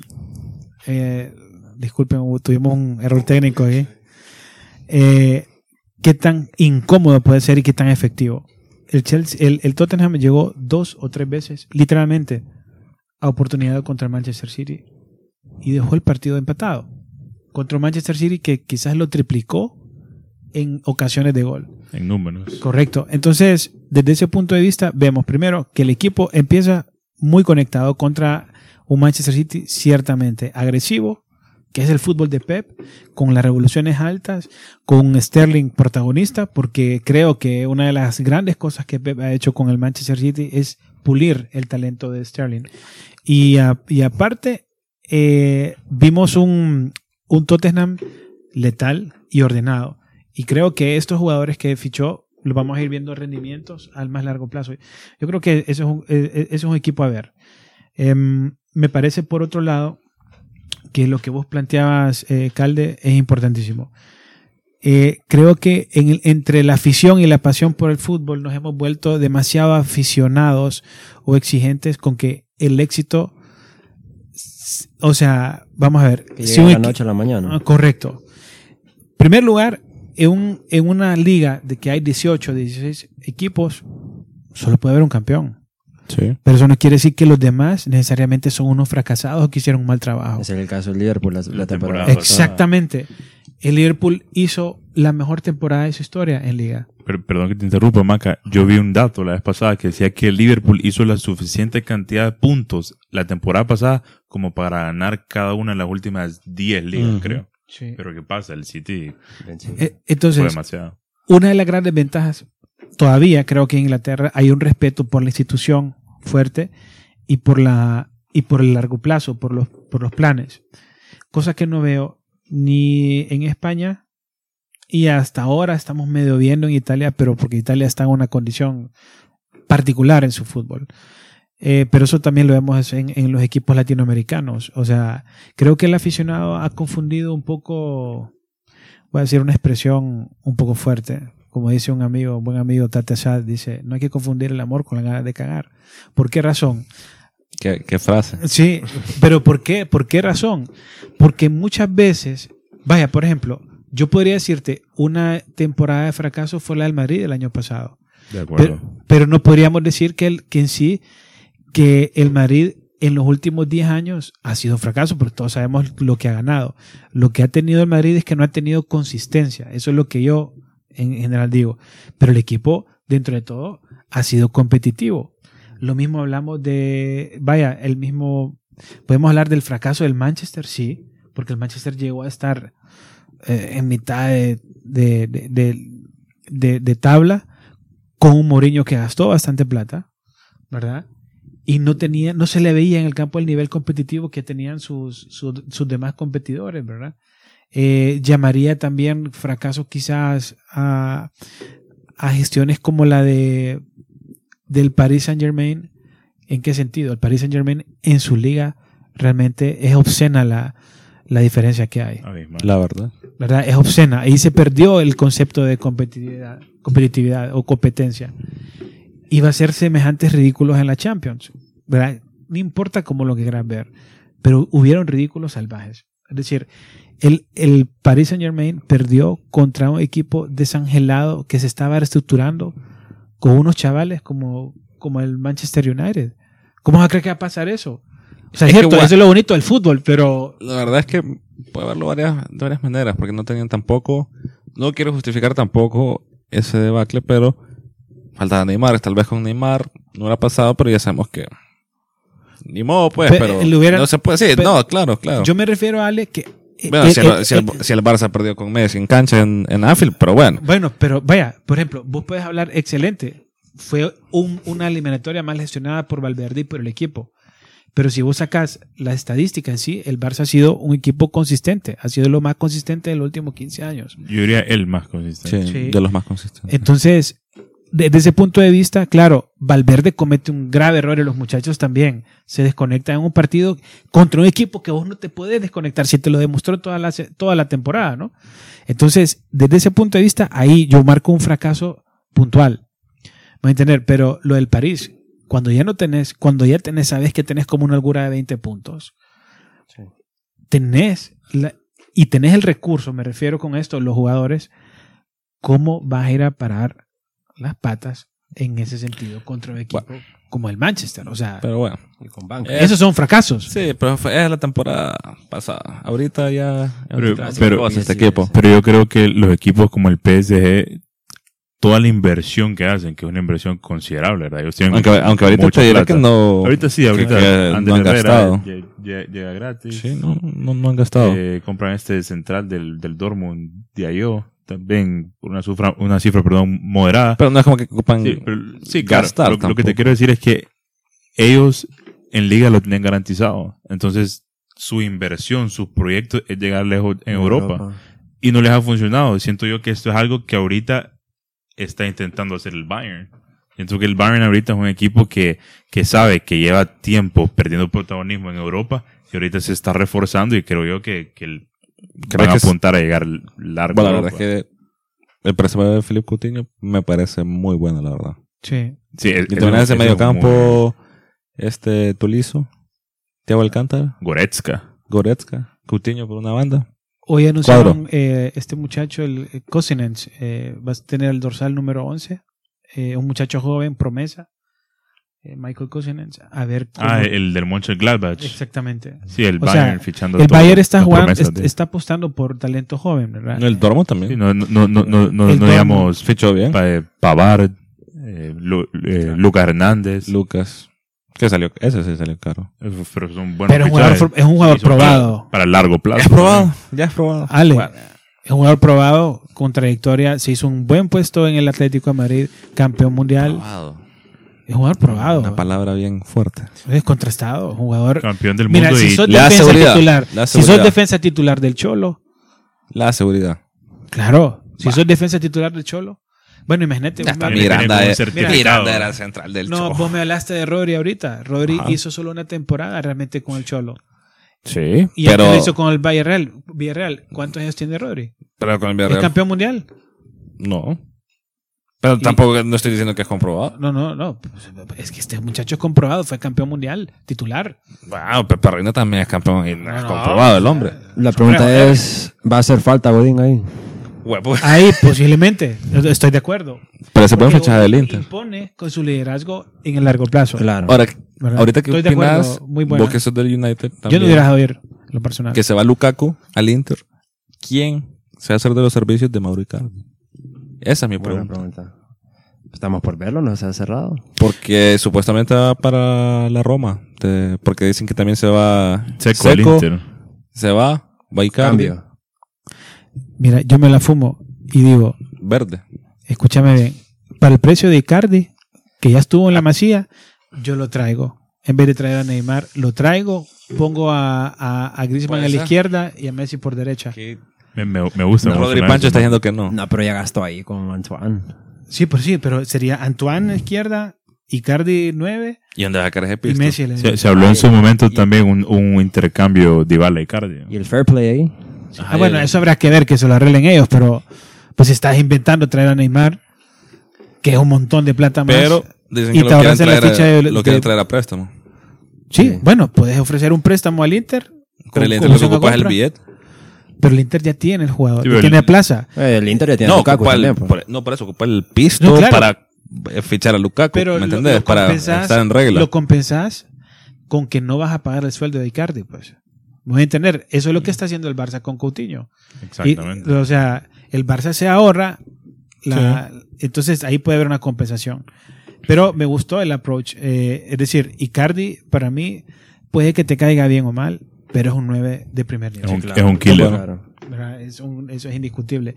eh, disculpen, hubo- tuvimos un error técnico ahí. Eh, qué tan incómodo puede ser y qué tan efectivo. El, Chelsea, el, el Tottenham llegó dos o tres veces, literalmente, a oportunidad contra el Manchester City y dejó el partido empatado. Contra el Manchester City que quizás lo triplicó en ocasiones de gol. En números. Correcto. Entonces, desde ese punto de vista, vemos primero que el equipo empieza muy conectado contra un Manchester City ciertamente agresivo, que es el fútbol de Pep, con las revoluciones altas, con Sterling protagonista, porque creo que una de las grandes cosas que Pep ha hecho con el Manchester City es pulir el talento de Sterling. Y, y aparte, eh, vimos un, un Tottenham letal y ordenado. Y creo que estos jugadores que fichó los vamos a ir viendo rendimientos al más largo plazo. Yo creo que eso es un, eh, eh, eso es un equipo a ver. Em, me parece, por otro lado, que lo que vos planteabas, eh, Calde, es importantísimo. Eh, creo que en entre la afición y la pasión por el fútbol nos hemos vuelto demasiado aficionados o exigentes con que el éxito, o sea, vamos a ver, Que si un la noche a la mañana. Ah, correcto. primer lugar, en, un, en una liga de que hay 18, 16 equipos, solo puede haber un campeón. Sí. Pero eso no quiere decir que los demás necesariamente son unos fracasados o que hicieron un mal trabajo. Ese es el caso del Liverpool la, la La temporada. Exactamente. El Liverpool hizo la mejor temporada de su historia en liga. Per- perdón que te interrumpa, Maca. Yo vi un dato la vez pasada que decía que el Liverpool hizo la suficiente cantidad de puntos la temporada pasada como para ganar cada una de las últimas 10 ligas, creo. Pero ¿qué pasa? El City Sí. Eh, fue Entonces, demasiado. una de las grandes ventajas, todavía creo que en Inglaterra hay un respeto por la institución fuerte y por la y por el largo plazo, por los, por los planes. Cosa que no veo ni en España y hasta ahora estamos medio viendo en Italia, pero porque Italia está en una condición particular en su fútbol. Eh, pero eso también lo vemos en, en los equipos latinoamericanos. O sea, creo que el aficionado ha confundido un poco, voy a decir una expresión un poco fuerte. Como dice un amigo, un buen amigo Tate Assad, dice, no hay que confundir el amor con la ganas de cagar. ¿Por qué razón? ¿Qué, qué frase? Sí, pero ¿por qué? ¿Por qué razón? Porque muchas veces, vaya, por ejemplo, yo podría decirte, una temporada de fracaso fue la del Madrid el año pasado. De acuerdo. Pero, pero no podríamos decir que, el, que en sí, que el Madrid en los últimos 10 años ha sido un fracaso, porque todos sabemos lo que ha ganado. Lo que ha tenido el Madrid es que no ha tenido consistencia. Eso es lo que yo en general digo. Pero el equipo, dentro de todo, ha sido competitivo. Lo mismo hablamos de, vaya, el mismo, podemos hablar del fracaso del Manchester, sí, porque el Manchester llegó a estar eh, en mitad de, de, tabla con un Mourinho que gastó bastante plata, ¿verdad? Y no tenía, no se le veía en el campo el nivel competitivo que tenían sus, sus, sus demás competidores, ¿verdad? Eh, llamaría también fracaso quizás a, a gestiones como la de del Paris Saint Germain. ¿En qué sentido? El Paris Saint Germain en su liga realmente es obscena la, la diferencia que hay. La verdad. ¿verdad? Es obscena. Ahí se perdió el concepto de competitividad, competitividad o competencia. Iba a ser semejantes ridículos en la Champions, ¿verdad? No importa cómo lo quieran ver, pero hubieron ridículos salvajes. Es decir, el, el Paris Saint Germain perdió contra un equipo desangelado que se estaba reestructurando con unos chavales como, como el Manchester United. ¿Cómo va a creer que va a pasar eso? O sea, es, Es que cierto, gua- eso es lo bonito del fútbol, pero La verdad es que puede verlo varias, de varias maneras, porque no tenían tampoco, no quiero justificar tampoco ese debacle, pero faltaba Neymar, tal vez con Neymar no hubiera pasado, pero ya sabemos que ni modo pues, Pe- pero le hubiera- no se puede, sí, pe- no, claro, claro. yo me refiero a Ale que... bueno, eh, si, eh, el, si, el, eh, si el Barça perdió con Messi en cancha en, en Anfield, pero bueno. Bueno, pero vaya, por ejemplo, vos puedes hablar excelente. Fue un- una eliminatoria mal gestionada por Valverde y por el equipo. Pero si vos sacás la estadística en sí, el Barça ha sido un equipo consistente. Ha sido lo más consistente de los últimos 15 años. Yo diría el más Sí, consistente. Sí. de los más consistentes. Entonces, desde ese punto de vista, claro, Valverde comete un grave error y los muchachos también se desconectan en un partido contra un equipo que vos no te puedes desconectar si te lo demostró toda la, se- toda la temporada, ¿no? Entonces, desde ese punto de vista, ahí yo marco un fracaso puntual. ¿Me a entender? Pero lo del París, cuando ya no tenés, cuando ya tenés, sabes que tenés como una holgura de 20 puntos, Sí. tenés la- y tenés el recurso, me refiero con esto, los jugadores, ¿cómo vas a ir a parar las patas en ese sentido contra un equipo como el Manchester? O sea, Pero bueno. Y con banca. Eh, esos son fracasos. Sí, pero fue es la temporada pasada. Ahorita ya Pero- pero- este sí, equipo. sí. Pero yo creo que los equipos como el PSG, toda la inversión que hacen, que es una inversión considerable, ¿verdad? Ellos tienen Aunque, aunque ahorita te dirá que no. Ahorita sí, ahorita que no han Herrera gastado. lle- lle- llega gratis. Sí, no, no, no han gastado. Eh, compran este central del, del Dortmund, Diallo, también una cifra, una cifra perdón, moderada. pero no es como que ocupan sí, pero- sí, claro, gastar. lo, lo que te quiero decir es que ellos en liga lo tienen garantizado. Entonces, su inversión, sus proyectos es llegar lejos en Europa. Y no les ha funcionado. Siento yo que esto es algo que ahorita está intentando hacer el Bayern. Siento que el Bayern ahorita es un equipo que, que sabe que lleva tiempo perdiendo protagonismo en Europa y ahorita se está reforzando y creo yo que, que el- van a apuntar a llegar largo. Bueno, la verdad es que el precio de Felipe Coutinho me parece muy bueno, la verdad. Sí. Sí, es, Y también ese medio un muy- campo, este Tulizo, Thiago Alcántara, Goretzka. Goretzka, Coutinho por una banda. Hoy anunciaron eh, este muchacho, el eh, Cosinens, eh, va a tener el dorsal número 11. eh, un muchacho joven, promesa. Eh, Michael Cosinens. A ver cómo- Ah, el del Mönchengladbach. Exactamente. Sí, el O sea, Bayern fichando El Bayern está jugando, promesas est- de- está apostando por talento joven, ¿verdad? No, el Dortmund también. Sí, no, no, no, no, no, no, El no digamos. Fichó bien. pa- eh, Pavard, eh, Lu- eh, Lucas Hernández. Lucas. Que salió, ese sí salió caro. Pero es un jugador, fichajes. for- es un jugador probado. Para, para largo plazo. Ya es probado, ya es probado. Ale, Bueno, es un jugador probado, con trayectoria. Se hizo un buen puesto en el Atlético de Madrid, campeón mundial. probado. Es un jugador probado. Una palabra bien fuerte. Es contrastado. Jugador. Campeón del Mira, mundo si y sos da defensa seguridad, titular, si sos defensa titular del Cholo, La seguridad. claro. Si sos defensa titular del Cholo, bueno, imagínate. Ya vos está, me- Miranda es- certificado. Miranda era central del No, Cholo. vos me hablaste de Rodri ahorita. Rodri Ajá. hizo solo una temporada realmente con el Cholo. Sí, Y pero, lo hizo con el Villarreal. Villarreal. ¿Cuántos años tiene Rodri? pero con el ¿Es Villarreal. campeón mundial? No. Pero Y- tampoco no estoy diciendo que es comprobado. No, no, no. Es que este muchacho es comprobado. Fue campeón mundial, titular. Wow, Pepe Reina también es campeón y no es No, comprobado el hombre. La pregunta es, ¿va a hacer falta Godín ahí? Huevo. Ahí posiblemente. Estoy de acuerdo. Pero se puede fichar del Inter. Impone con su liderazgo en el largo plazo. Claro. Ahora, ¿verdad? ahorita que Estoy de opinas, acuerdo. Muy bueno. vos que sos del United Yo no hubiera ir lo personal. que se va Lukaku al Inter, ¿quién se va a hacer de los servicios de Mauro Icardi? Esa es mi Buena pregunta. pregunta. Estamos por verlo, no se ha cerrado. Porque supuestamente va para la Roma. de- porque dicen que también se va Seco, el Inter. se va, va Icardi, Cambio. Mira, yo me la fumo y digo, verde. escúchame bien, para el precio de Icardi, que ya estuvo en la masía, yo lo traigo. En vez de traer a Neymar, lo traigo, pongo a, a, a Griezmann Puede a la ser. izquierda y a Messi por derecha. Me, me, me gusta. me Rodri Pancho está diciendo que no. No, pero ya gastó ahí con Antoine. Sí, pues sí, pero sería Antoine izquierda, Icardi 9 ¿Y dónde va a y? Messi. la- Se, se habló en su momento también un, un intercambio Dybala y Cardi. ¿Y el fair play ahí? Ah, bueno, eso habrá que ver que se lo arreglen ellos, pero pues estás inventando traer a Neymar, que es un montón de plata más. Pero dicen Y que te lo quieren, en la traer, ficha a- de- lo quieren de- traer a préstamo. Sí, bueno, puedes ofrecer un préstamo al Inter. Pero el Inter lo que ocupa es el billete. Pero el Inter ya tiene el jugador, Sí, ya pero tiene plaza. Eh, el Inter ya tiene No, Lukaku el- pues. por- no, por eso ocupa el pisto No, claro. para eh, fichar a Lukaku. Pero ¿Me lo- entendés? lo para estar en regla. Lo compensás con que no vas a pagar el sueldo de Icardi, pues. Voy a entender. Eso es lo que está haciendo el Barça con Coutinho. Y, Exactamente. o sea, el Barça se ahorra, la, entonces ahí puede haber una compensación. Pero me gustó el approach. eh, es decir, Icardi para mí puede que te caiga bien o mal, pero es un 9 de primer es, nivel. un, claro. es un killer. Claro. Es un- eso es indiscutible.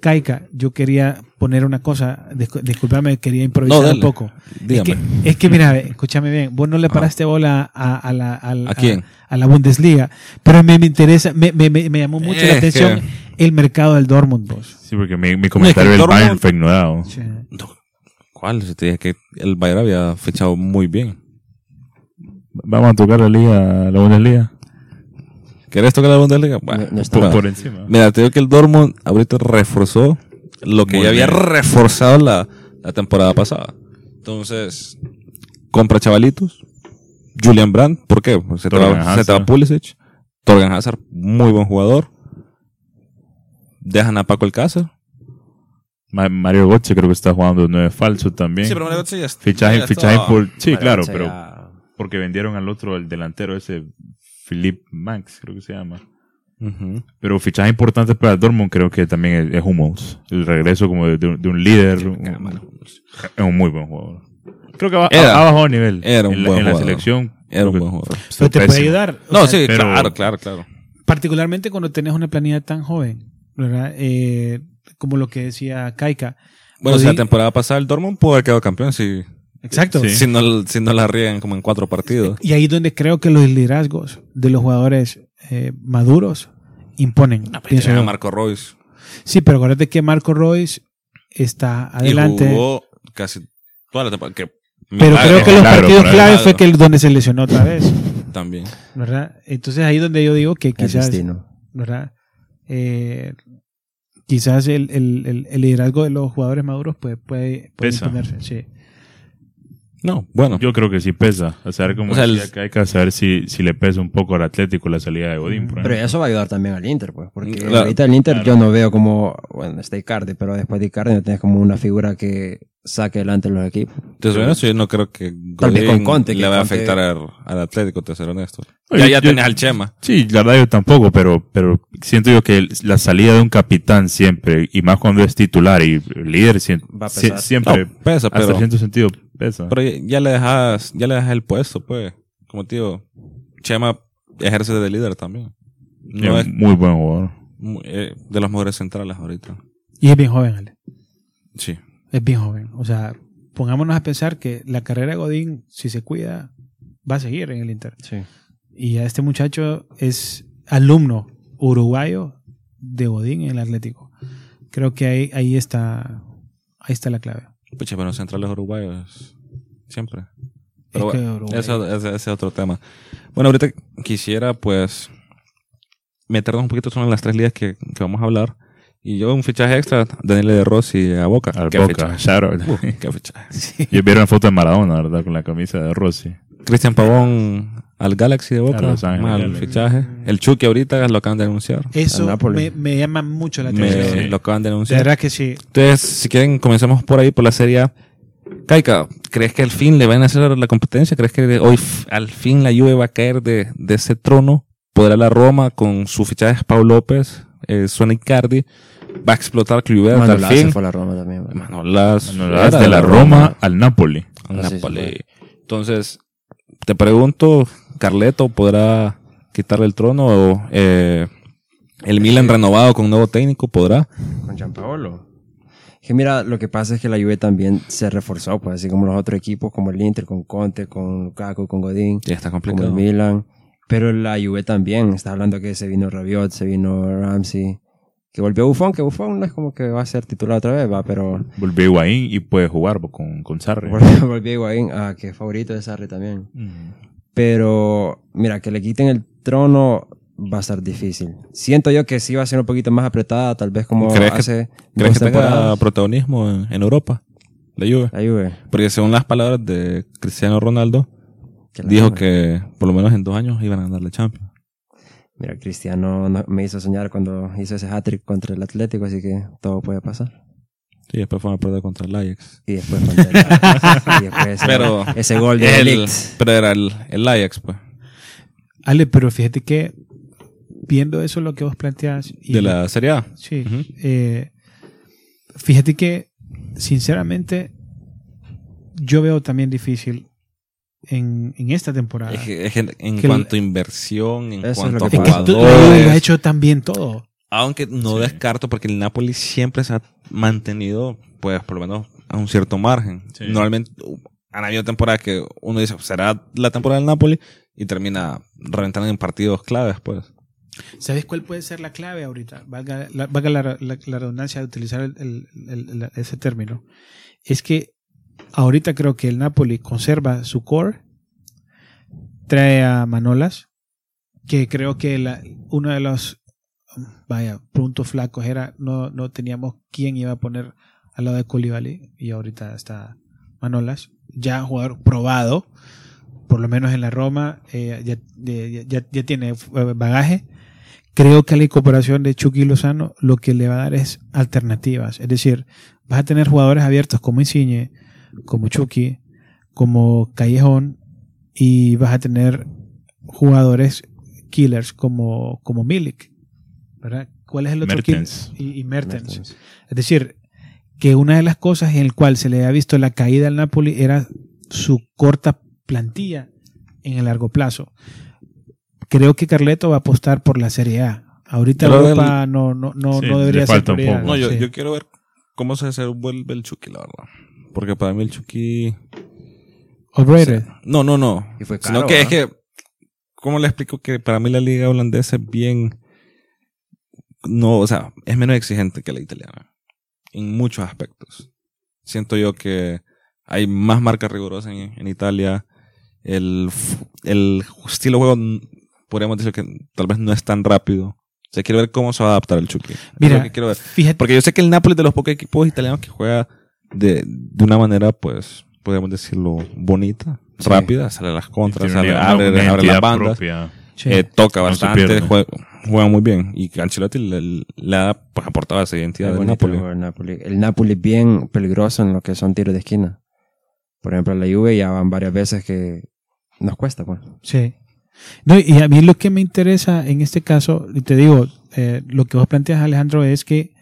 Kaika, yo quería poner una cosa, discu- discúlpame, quería improvisar No, dale. un poco. Es que, es que, mira, escúchame bien, vos no le paraste bola a, a la, al- ¿A quién? a la Bundesliga, pero me, me interesa, me, me, me, llamó mucho la Es atención el mercado del Dortmund, vos. Sí, porque mi, mi comentario el del Bayern fue ignorado. Sí. ¿Cuál? Si te dije que el Bayern había fichado muy bien. Vamos a tocar la liga, la Bundesliga. ¿Querés tocar la Bundesliga? Bueno, No- no está por- Por, encima. Mira, te digo que el Dortmund ahorita reforzó lo que Muy ya había bien. reforzado la, la temporada pasada. Entonces, compra chavalitos. Julian Brandt, ¿por qué? Porque se, Hazard. Pulisic. Torgan Hazard, muy buen jugador. Dejan a Paco Alcácer. Ma- Mario Götze creo que está jugando nueve falso también. Mario Götze ya está- Fichaje, ya fichaje estaba- por... Sí, Bueno, claro, pero ya- porque vendieron al otro, el delantero ese, Philippe Max, creo que se llama. Ujú. Pero fichaje importante para el Dortmund creo que también es, es Hummels. El regreso como de, de un- de un líder. un- es un muy buen jugador. Creo que ha, Era- ha bajado nivel. era un en la, buen en la jugador. selección. Era un buen jugador. Pero te puede ayudar. No, sea, sí, pero- claro, claro, claro. particularmente cuando tenés una planilla tan joven, ¿verdad? Eh, como lo que decía Kaika. Bueno, si la temporada pasada el Dortmund pudo haber quedado campeón si, Exacto. Sí. si, no, si no la riegan como en cuatro partidos. Y ahí donde creo que los liderazgos de los jugadores eh, maduros imponen. pienso a yo. Marco Royce. Sí, pero acuérdate que Marco Royce está Y adelante. jugó casi Toda la temporada. Que Pero milagro, creo que los milagro, partidos clave fue que el, donde se lesionó otra vez, También. ¿verdad? Entonces ahí donde yo digo que El quizás, destino. ¿verdad? Eh, quizás el, el, el, el liderazgo de los jugadores maduros puede, puede Pesa. imponerse, sí. No, bueno. Yo creo que sí pesa. O sea, como O sea, el- decía que hay que saber si, si le pesa un poco al Atlético la salida de Godín. Pero eso va a ayudar también al Inter, pues. Porque Claro. ahorita el Inter yo no veo como, bueno, está Icardi, pero después de Icardi no tienes como una figura que saque adelante los equipos. Te soy honesto, yo no creo que Tal vez Godín con Conte, que le va a Conte- afectar al, al Atlético, te soy honesto. Oye, ya ya yo- tenés al Chema. Sí, la verdad yo tampoco, pero, pero siento yo que la salida de un capitán siempre, y más cuando es titular y líder, sien- Va a sie- pesar. siempre, No, pesa, hasta pero, cierto sentido, pesa. pero ya, ya le dejas, ya le dejas el puesto, pues. Como te digo, Chema ejerce de líder también. No es es muy buen jugador. muy- eh, de los mejores centrales ahorita. Y es bien joven, Ale. Sí. Es bien joven. O sea, pongámonos a pensar que la carrera de Godín, si se cuida, va a seguir en el Inter. Sí. Y a este muchacho es alumno uruguayo de Godín en el Atlético. Creo que ahí, ahí está ahí está la clave. Pucha, pero centrales uruguayos siempre. Es Pero que bueno, ese, ese- ese es otro tema. Bueno, ahorita quisiera pues meternos un poquito solo en las tres ligas que, que vamos a hablar. Y yo un fichaje extra, Daniel de Rossi a Boca. Al ¿Qué Boca, out. Uh, qué fichaje. Y vieron la foto de Maradona, ¿verdad? Con la camisa de Rossi. Cristian Pavón al Galaxy de Boca. Mal fichaje. El Chucky ahorita lo acaban de anunciar. Eso me, me llama mucho la Me- atención. Sí. Lo acaban de De anunciar. verdad que sí. Entonces, si quieren, comencemos por ahí, por la Serie A. Kaika, ¿crees que al fin le van a hacer la competencia? ¿Crees que hoy al fin la Juve va a caer de, de ese trono? ¿Podrá la Roma con su fichaje Pau López, eh, Suena Icardi? ¿Va a explotar Clubert al Manolas se fin? fue a la Roma también. Manolas. Manolas era de la Roma al Napoli. al Ah, sí, Napoli. sí, Entonces, te pregunto, ¿Carleto podrá quitarle el trono o eh, el Milan renovado con nuevo técnico podrá? Con Gianpaolo. Que mira, lo que pasa es que la Juve también se reforzó, pues así como los otros equipos, como el Inter, con Conte, con Lukaku, con Godín, Ya está complicado. el Milan. Pero la Juve también, está hablando que se vino Rabiot, se vino Ramsey, que volvió Buffon, que Buffon no es como que va a ser titular otra vez, va, pero Volvió Higuaín y puede jugar con, con Sarri. volvió, Higuaín, ah, que es favorito de Sarri también. Pero, mira, que le quiten el trono va a estar difícil. Siento yo que sí va a ser un poquito más apretada, tal vez como ¿Crees que- ¿Crees que tenga protagonismo en, en Europa? La Juve. La Juve. Porque según las palabras de Cristiano Ronaldo, que la dijo Juve. que por lo menos en dos años iban a ganar la Champions. Mira, Cristiano no- me hizo soñar cuando hizo ese hat-trick contra el Atlético, así que todo puede pasar. Sí, después fue a perder contra el Ajax. Y después contra el Ajax. y después ese, Pero ese gol de El- pero era el, el Ajax, pues. Ale, pero fíjate que viendo eso lo que vos planteas y De la Serie A. Sí. Eh, fíjate que, sinceramente, yo veo también difícil en, en esta temporada. Es que- es que en Que cuanto a inversión, en cuanto a que Es que pasa. tú- la Juve lo ha jugadores. hecho tan bien todo. Aunque no descarto porque el Napoli siempre se ha mantenido, pues, por lo menos a un cierto margen. Sí. Normalmente han habido temporadas que uno dice, será la temporada del Napoli y termina reventando en partidos claves, pues. ¿Sabes cuál puede ser la clave ahorita? Valga la, valga la, la- la redundancia de utilizar el- el- el- el- ese término. Es que ahorita creo que el Napoli conserva su core, trae a Manolas, que creo que la, uno de los vaya puntos flacos era no, no teníamos quién iba a poner al lado de Colibali y ahorita está Manolas, ya jugador probado, por lo menos en la Roma, eh, ya, ya- tiene eh, bagaje. Creo que la incorporación de Chucky Lozano lo que le va a dar es alternativas. Es decir, vas a tener jugadores abiertos como Insigne, como Chucky, como Callejón, y vas a tener jugadores killers como, como Milik. ¿verdad? ¿Cuál es el otro Mertens. killer? Y, y Mertens. Mertens. Es decir, que una de las cosas en el cual se le ha visto la caída al Napoli era su corta plantilla en el largo plazo. Creo que Carleto va a apostar por la Serie A. Ahorita Pero Europa no, no, no, Sí, no le debería ser. No, yo, Sí. yo quiero ver cómo se desenvuelve el Chucky, la verdad. Porque para mí el Chucky... Overrated. No, no, no. Y fue Sino que es que... ¿Cómo le explico que para mí la liga holandesa es bien... No, o sea, es menos exigente que la italiana. En muchos aspectos. Siento yo que hay más marcas rigurosas en, en Italia. El, el estilo de juego, podríamos decir que tal vez no es tan rápido. O sea, quiero ver cómo se va a adaptar el Chucky. Es Mira, lo que quiero ver. Fíjate, Porque yo sé que el Napoli es de los pocos equipos italianos que juega de, de una manera, pues, podríamos decirlo, bonita, Sí. rápida, sale a las contras, sale, una- abre, una abre las bandas, eh, toca No bastante, juega, juega muy bien. Y Ancelotti le, le ha pues, aportado esa identidad del bonito Napoli. el Napoli. El Napoli es bien peligroso en lo que son tiros de esquina. Por ejemplo, la Juve ya van varias veces que nos cuesta, pues. Sí. No, y a mí lo que me interesa en este caso, y te digo, eh, lo que vos planteas, Alejandro, es que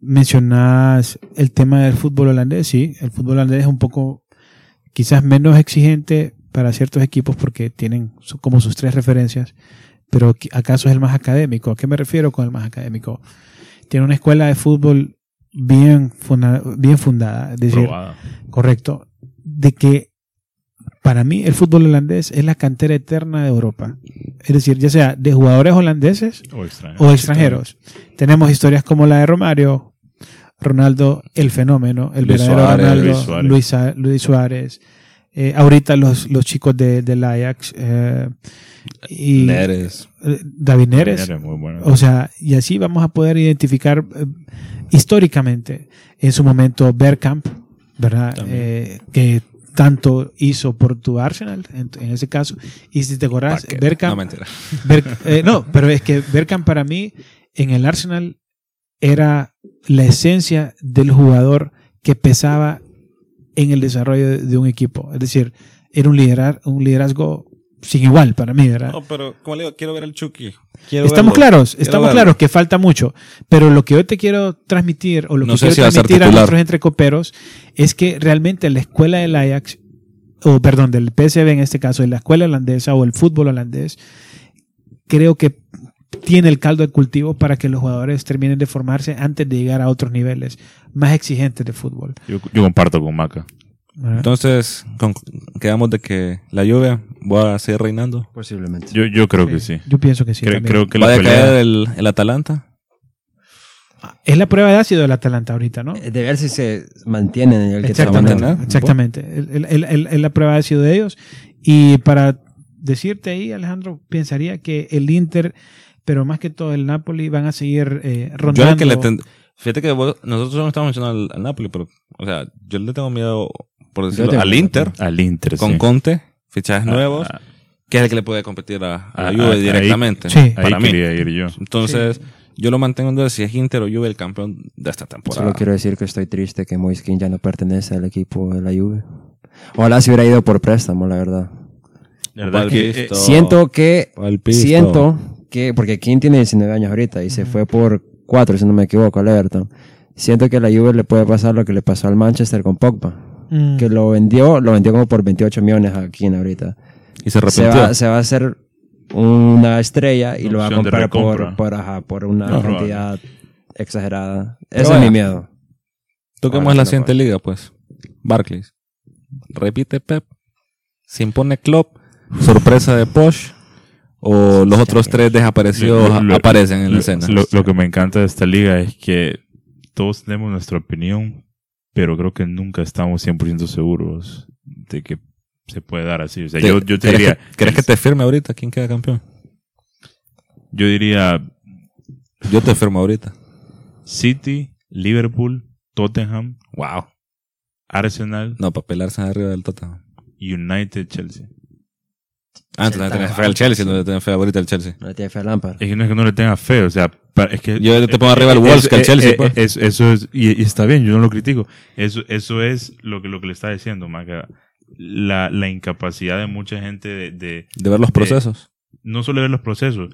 mencionas el tema del fútbol holandés. Sí, el fútbol holandés es un poco, quizás menos exigente para ciertos equipos porque tienen como sus tres referencias, pero ¿acaso es el más académico? ¿A qué me refiero con el más académico? Tiene una escuela de fútbol bien, funda- bien fundada, es decir, Probada. correcto, de que para mí el fútbol holandés es la cantera eterna de Europa. Es decir, ya sea de jugadores holandeses o extranjeros. Tenemos historias como la de Romario, Ronaldo, el fenómeno, el Luis verdadero Suárez, Ronaldo, Luis Suárez. Luis, Suárez. Eh, ahorita los, los chicos de, del Ajax eh, y Neres. David Neres. Era muy bueno. O sea, y así vamos a poder identificar eh, históricamente en su momento Bergkamp, ¿verdad? Que tanto hizo por tu Arsenal en, en ese caso. Y si te acordás, Paquete. Bergkamp, No, mentira. Berg- no, pero es que Bergkamp para mí en el Arsenal era la esencia del jugador que pesaba en el desarrollo de, un equipo. Es decir, era un, liderar, un liderazgo sin igual para mí, ¿verdad? No, pero como le digo, quiero ver el Chucky. Quiero Estamos verlo. claros, Quiero estamos verlo. claros que falta mucho, pero lo que yo te quiero transmitir o lo No que quiero si a transmitir a titular. nuestros entrecoperos es que realmente la escuela del Ajax, o perdón, del PSV en este caso, de la escuela holandesa o el fútbol holandés, creo que tiene el caldo de cultivo para que los jugadores terminen de formarse antes de llegar a otros niveles más exigentes de fútbol. Yo, yo comparto con Maca. ¿verdad? Entonces, con- quedamos de que la lluvia va a seguir reinando. Posiblemente. Yo, yo creo que sí. Yo pienso que sí. Cre- creo que va la a pelea... caer el, el Atalanta. Es la prueba de ácido del Atalanta ahorita, ¿no? De ver si se mantienen en el que Exactamente, exactamente. El- la prueba ha sido de ellos. Y para decirte ahí, Alejandro, pensaría que el Inter, pero más que todo el Napoli, van a seguir eh, Yo rondando. que le ten- Fíjate que vos- nosotros no estamos mencionando al, al Napoli, pero, o sea, yo le tengo miedo, por decirlo, al miedo Inter, Al Inter, con sí. Conte, fichajes Ah, nuevos, ah, que es el que le puede competir a, a la Ah, Juve ah, ahí- directamente. Sí. Ahí Para mí. quería ir yo. Entonces, yo lo mantengo en duda si es Inter o Juve el campeón de esta Solo temporada. quiero decir que estoy triste que Moiskin ya no pertenece al equipo de la Juve. Ojalá se hubiera ido por préstamo, la verdad. La verdad que... eh, Siento que, siento que, porque King tiene 19 años ahorita y se fue por 4, si no me equivoco, al Everton. Siento que a la Juve le puede pasar lo que le pasó al Manchester con Pogba. Mm. Que lo vendió, lo vendió como por 28 millones a King ahorita. Y se Se va, se va a hacer una estrella y Una lo va a comprar por, por, ajá, por una No, cantidad exagerada. Pero Ese es mi miedo. Toquemos la siguiente puedo. liga, pues. Barclays. Repite Pep. Se impone Klopp. Sorpresa de Posh. O los otros tres desaparecidos Lo- lo- aparecen en la escena. Lo, lo que me encanta de esta liga es que todos tenemos nuestra opinión, pero creo que nunca estamos 100% seguros de que se puede dar así. O sea, yo, yo te ¿Querés diría, que- ¿Querés que te firme ahorita? ¿Quién queda campeón? yo diría Yo te firmo ahorita. City, Liverpool, Tottenham, Wow. Arsenal, No, para pelarse arriba del Tottenham. United, Chelsea. Ah, entonces no tenés fe al Chelsea, no le tenés fe ahorita al Chelsea. No le tiene fe a Lampard. Es que no es que no le tenga fe, o sea, es que... Yo te pongo arriba al Wolves que al Chelsea, eh, pues. es- eso es, y, y está bien, yo no lo critico. Eso, eso es lo que, lo que le está diciendo, Maca. La, la incapacidad de mucha gente de, de, De ver los procesos. no solo ver los procesos,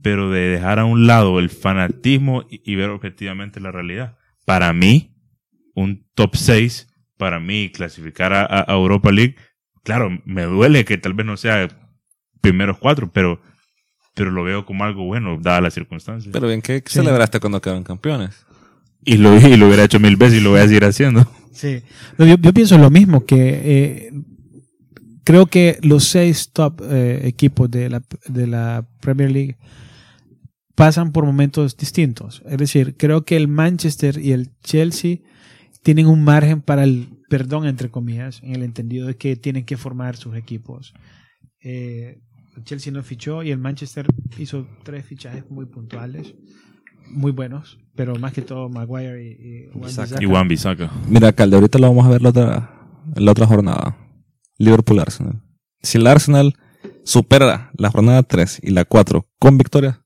pero de dejar a un lado el fanatismo y, y ver objetivamente la realidad. Para mí, un top 6, para mí, clasificar a Europa League, claro, me duele que tal vez no sea primeros cuatro, pero, pero lo veo como algo bueno, dadas las circunstancias. Pero bien, ¿qué celebraste cuando quedaron campeones? y, lo, y lo hubiera hecho mil veces y lo voy a seguir haciendo. Sí. No, yo, yo pienso lo mismo, que eh, creo que los seis top eh, equipos de la, de la Premier League pasan por momentos distintos. Es decir, creo que el Manchester y el Chelsea tienen un margen para el, perdón entre comillas, en el entendido de que tienen que formar sus equipos. Eh, Chelsea no fichó y el Manchester hizo tres fichajes muy puntuales, muy buenos, pero más que todo Maguire y, y Wan Bissaka. Mira, Calde, ahorita lo vamos a ver la otra, la otra jornada. Liverpool-Arsenal. Si el Arsenal supera la jornada 3 y la 4 con victoria,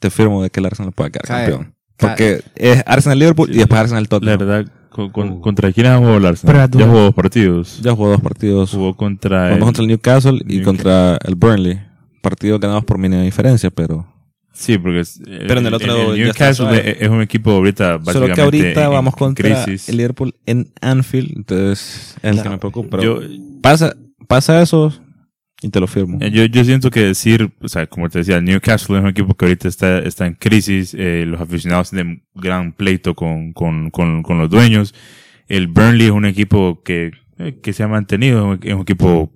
te firmo de que el Arsenal puede quedar Cae. campeón. Porque es Arsenal-Liverpool y después La Arsenal-Tottenham. verdad, con- con- Uh. ¿contra quién ha jugado el Arsenal? Ya jugó dos partidos. Ya jugó dos partidos. Jugó contra Jugó el, contra el Newcastle y Newcastle. contra el Burnley. Partidos ganados por mínima diferencia, pero... Sí, porque es- Pero en el otro el está Newcastle es, es un equipo ahorita básicamente Solo que ahorita en- vamos contra crisis. el Liverpool en Anfield, entonces es el que me preocupa. Pero Yo, pasa, pasa eso y te lo firmo. Eh, Yo, yo siento que decir, o sea, como te decía, Newcastle es un equipo que ahorita está, está en crisis, eh, los aficionados tienen gran pleito con, con, con, con los dueños. El Burnley es un equipo que, eh, que se ha mantenido, es un equipo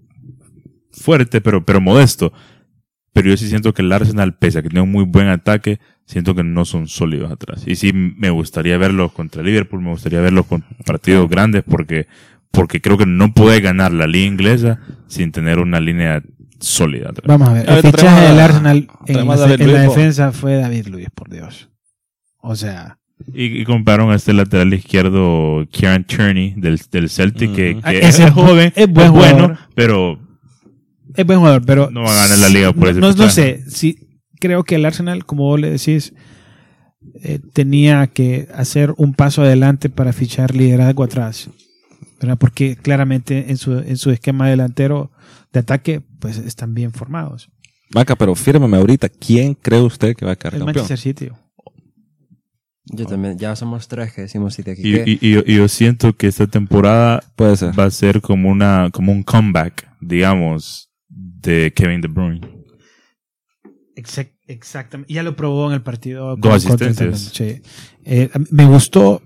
fuerte, pero, pero modesto. Pero yo sí siento que el Arsenal, pese a que tiene un muy buen ataque, siento que no son sólidos atrás. Y sí me gustaría verlos contra Liverpool, me gustaría verlos con partidos grandes porque, porque creo que no puede ganar la liga inglesa sin tener una línea sólida atrás. Vamos a ver, el fichaje del Arsenal en, la, en defensa fue David Luis, por Dios. O sea, Y, y compraron a este lateral izquierdo, Kieran Tierney, del, del Celtic, que, Ujú. que es, ese joven, es buen bueno, jugador. pero es buen jugador, pero No va a ganar la liga por no, ese no, no sé, si creo que el Arsenal, como vos le decís, eh, tenía que hacer un paso adelante para fichar liderazgo atrás, ¿verdad? Porque claramente en su, en su esquema delantero de ataque, pues están bien formados. Vaca, pero fírmeme ahorita, ¿quién cree usted que va a quedar El campeón? Manchester City. Yo también, ya somos tres que decimos City aquí. y, ¿Qué? y- y yo, y yo siento que esta temporada Puede ser. va a ser como una como un comeback, digamos, de Kevin De Bruyne. Exact- exactamente. Ya lo probó en el partido. Dos asistencias. Sí. Eh, me gustó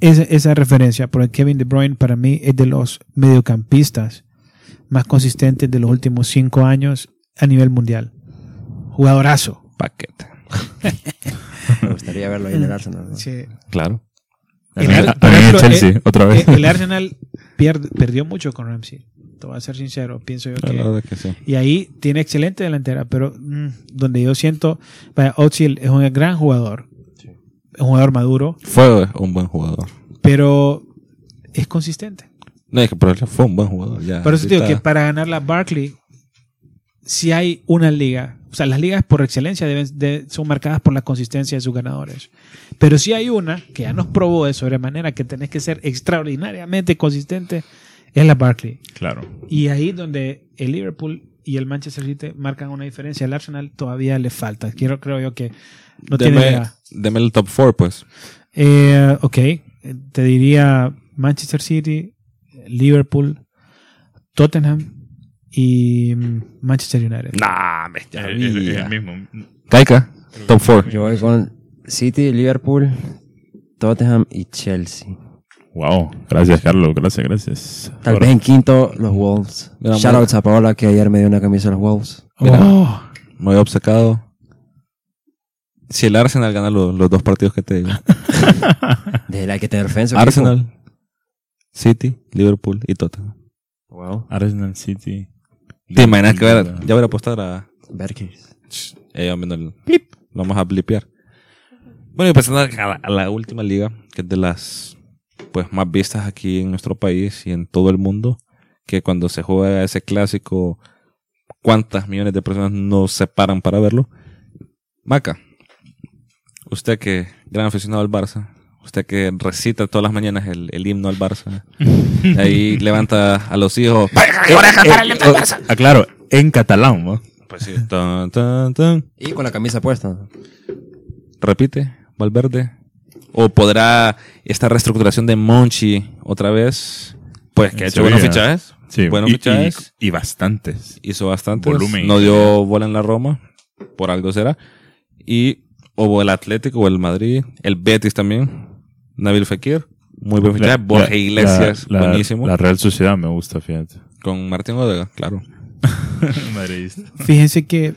esa, esa referencia, porque Kevin De Bruyne para mí es de los mediocampistas más consistentes de los últimos cinco años a nivel mundial. Jugadorazo. Paquete. Me gustaría verlo ahí en el Arsenal. ¿no? Sí. Claro. El Ar- ejemplo, Chelsea, otra vez. Arsenal pierde- perdió mucho con Ramsey. Te voy a ser sincero, pienso yo que sí. Y ahí tiene excelente delantera, pero mm, donde yo siento, vaya, Ozil es un gran jugador, es un jugador maduro, Fue un buen jugador. pero es consistente. No, es que pero fue un buen jugador. Ya, Por eso te digo que para ganar la Barkley, si hay una liga, o sea, las ligas por excelencia deben, de- son marcadas por la consistencia de sus ganadores. Pero si hay una que ya nos probó de sobremanera que tenés que ser extraordinariamente consistente, es la Barkley. Claro. Y ahí donde el Liverpool y el Manchester City marcan una diferencia. El Arsenal todavía le falta. Quiero, creo yo que no tiene deme, idea. deme el top 4, pues. Eh, ok, te diría Manchester City, Liverpool, Tottenham y Manchester United. Nah, me Es, es- es el mismo. Kaika, top 4. Yo voy con City, Liverpool, Tottenham y Chelsea. Wow. Gracias, Carlos. Gracias, gracias. Tal Ahora- vez en quinto, los Wolves. Mira, Shoutouts a Paola que ayer me dio una camisa de los Wolves. Mira. Oh, Me voy obcecado. Si el Arsenal gana los, los dos partidos que te digo. De la que tener defensa. Arsenal, City, Liverpool y Tottenham. Wow. Arsenal City. ¿Te imaginas que ya voy a apostar a... Berkers. Eh, viendo el blip. Lo vamos a blipear. Bueno, y pasando a la, a la última liga, que es de las pues más vistas aquí en nuestro país y en todo el mundo, que cuando se juega ese clásico, cuántas millones de personas no se paran para verlo. Maca, usted que gran aficionado al Barça, usted que recita todas las mañanas el, el himno al Barça, ahí levanta a los hijos. Ah, claro, en catalán, ¿no? Pues sí, tan, tan, tan. Y con la camisa puesta. repite Valverde o podrá esta reestructuración de Monchi otra vez pues que ha hecho buenos fichajes Sí. buenos y, fichajes y, y bastantes. hizo bastante Volumen. no dio bola en la Roma por algo será y o el Atlético o el Madrid el Betis también Nabil Fekir muy buen fichaje Borja Iglesias la- la- buenísimo La Real Sociedad me gusta, fíjate. con Martín Odega claro Madridista. fíjense que,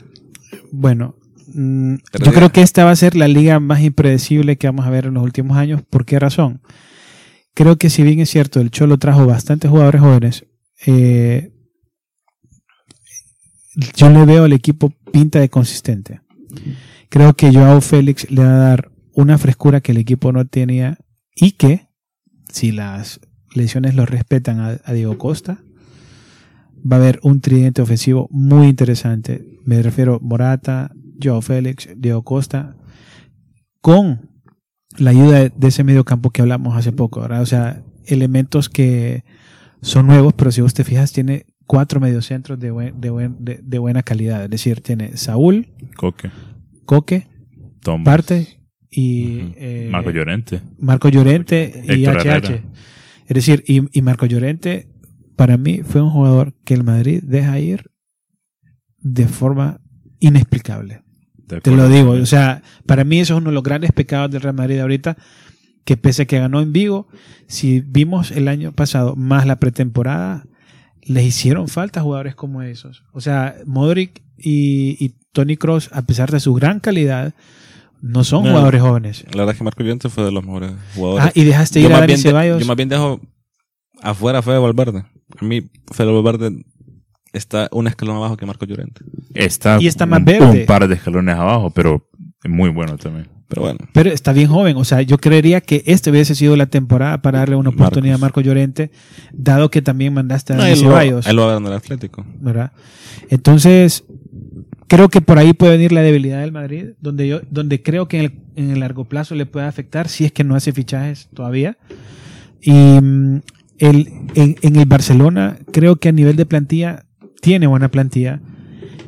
bueno, mm, yo creo que esta va a ser la liga más impredecible que vamos a ver en los últimos años. ¿Por qué razón? creo que si bien es cierto, el Cholo trajo bastantes jugadores jóvenes, eh, yo le veo al equipo pinta de consistente. Creo que Joao Félix le va a dar una frescura que el equipo no tenía y que, si las lesiones lo respetan a, Diego Costa, va a haber un tridente ofensivo muy interesante. Me refiero Morata, Joao Félix, Diego Costa, con la ayuda de, ese medio campo que hablamos hace poco. O sea, elementos que son nuevos, pero si vos te fijas, tiene cuatro mediocentros de, buen- de, buen- de, de buena calidad. Es decir, tiene Saúl, Coque. Coque. Parte y eh, Marco Llorente. Marco Llorente y Héctor HH. Herrera. Es decir, y, y Marco Llorente para mí fue un jugador que el Madrid deja ir de forma inexplicable. De Te lo digo, o sea, para mí eso es uno de los grandes pecados del Real Madrid ahorita, que pese a que ganó en Vigo, si vimos el año pasado más la pretemporada, les hicieron falta jugadores como esos. O sea, Modric y, y Tony Cross, a pesar de su gran calidad, no son No. jugadores jóvenes. La verdad es que Marco Llorente fue de los mejores jugadores. Ah, y dejaste yo, ir a Dani bien de- Ceballos. yo más bien dejo afuera a Fede Valverde. A mí, Fede Valverde está un escalón abajo que Marco Llorente. Está, Y está más un, verde. un par de escalones abajo, pero es muy bueno también. Pero bueno, Pero está bien joven. O sea, yo creería que este hubiese sido la temporada para darle una oportunidad a Marco Llorente, dado que también mandaste a no, Dani él, lo, Ceballos. él lo va a ver en el Atlético. ¿verdad? Entonces, creo que por ahí puede venir la debilidad del Madrid, donde yo, donde creo que en el, en el largo plazo le puede afectar si es que no hace fichajes todavía. Y mm, el, en, en el Barcelona, creo que a nivel de plantilla, tiene buena plantilla,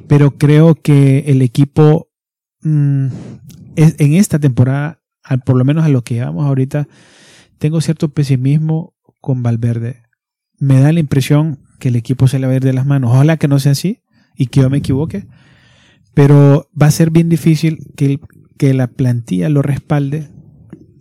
pero creo que el equipo mm, es- en esta temporada, al- por lo menos a lo que llevamos ahorita, tengo cierto pesimismo con Valverde. Me da la impresión que el equipo se le va a ir de las manos. Ojalá que no sea así y que yo me equivoque, pero va a ser bien difícil que, el- que la plantilla lo respalde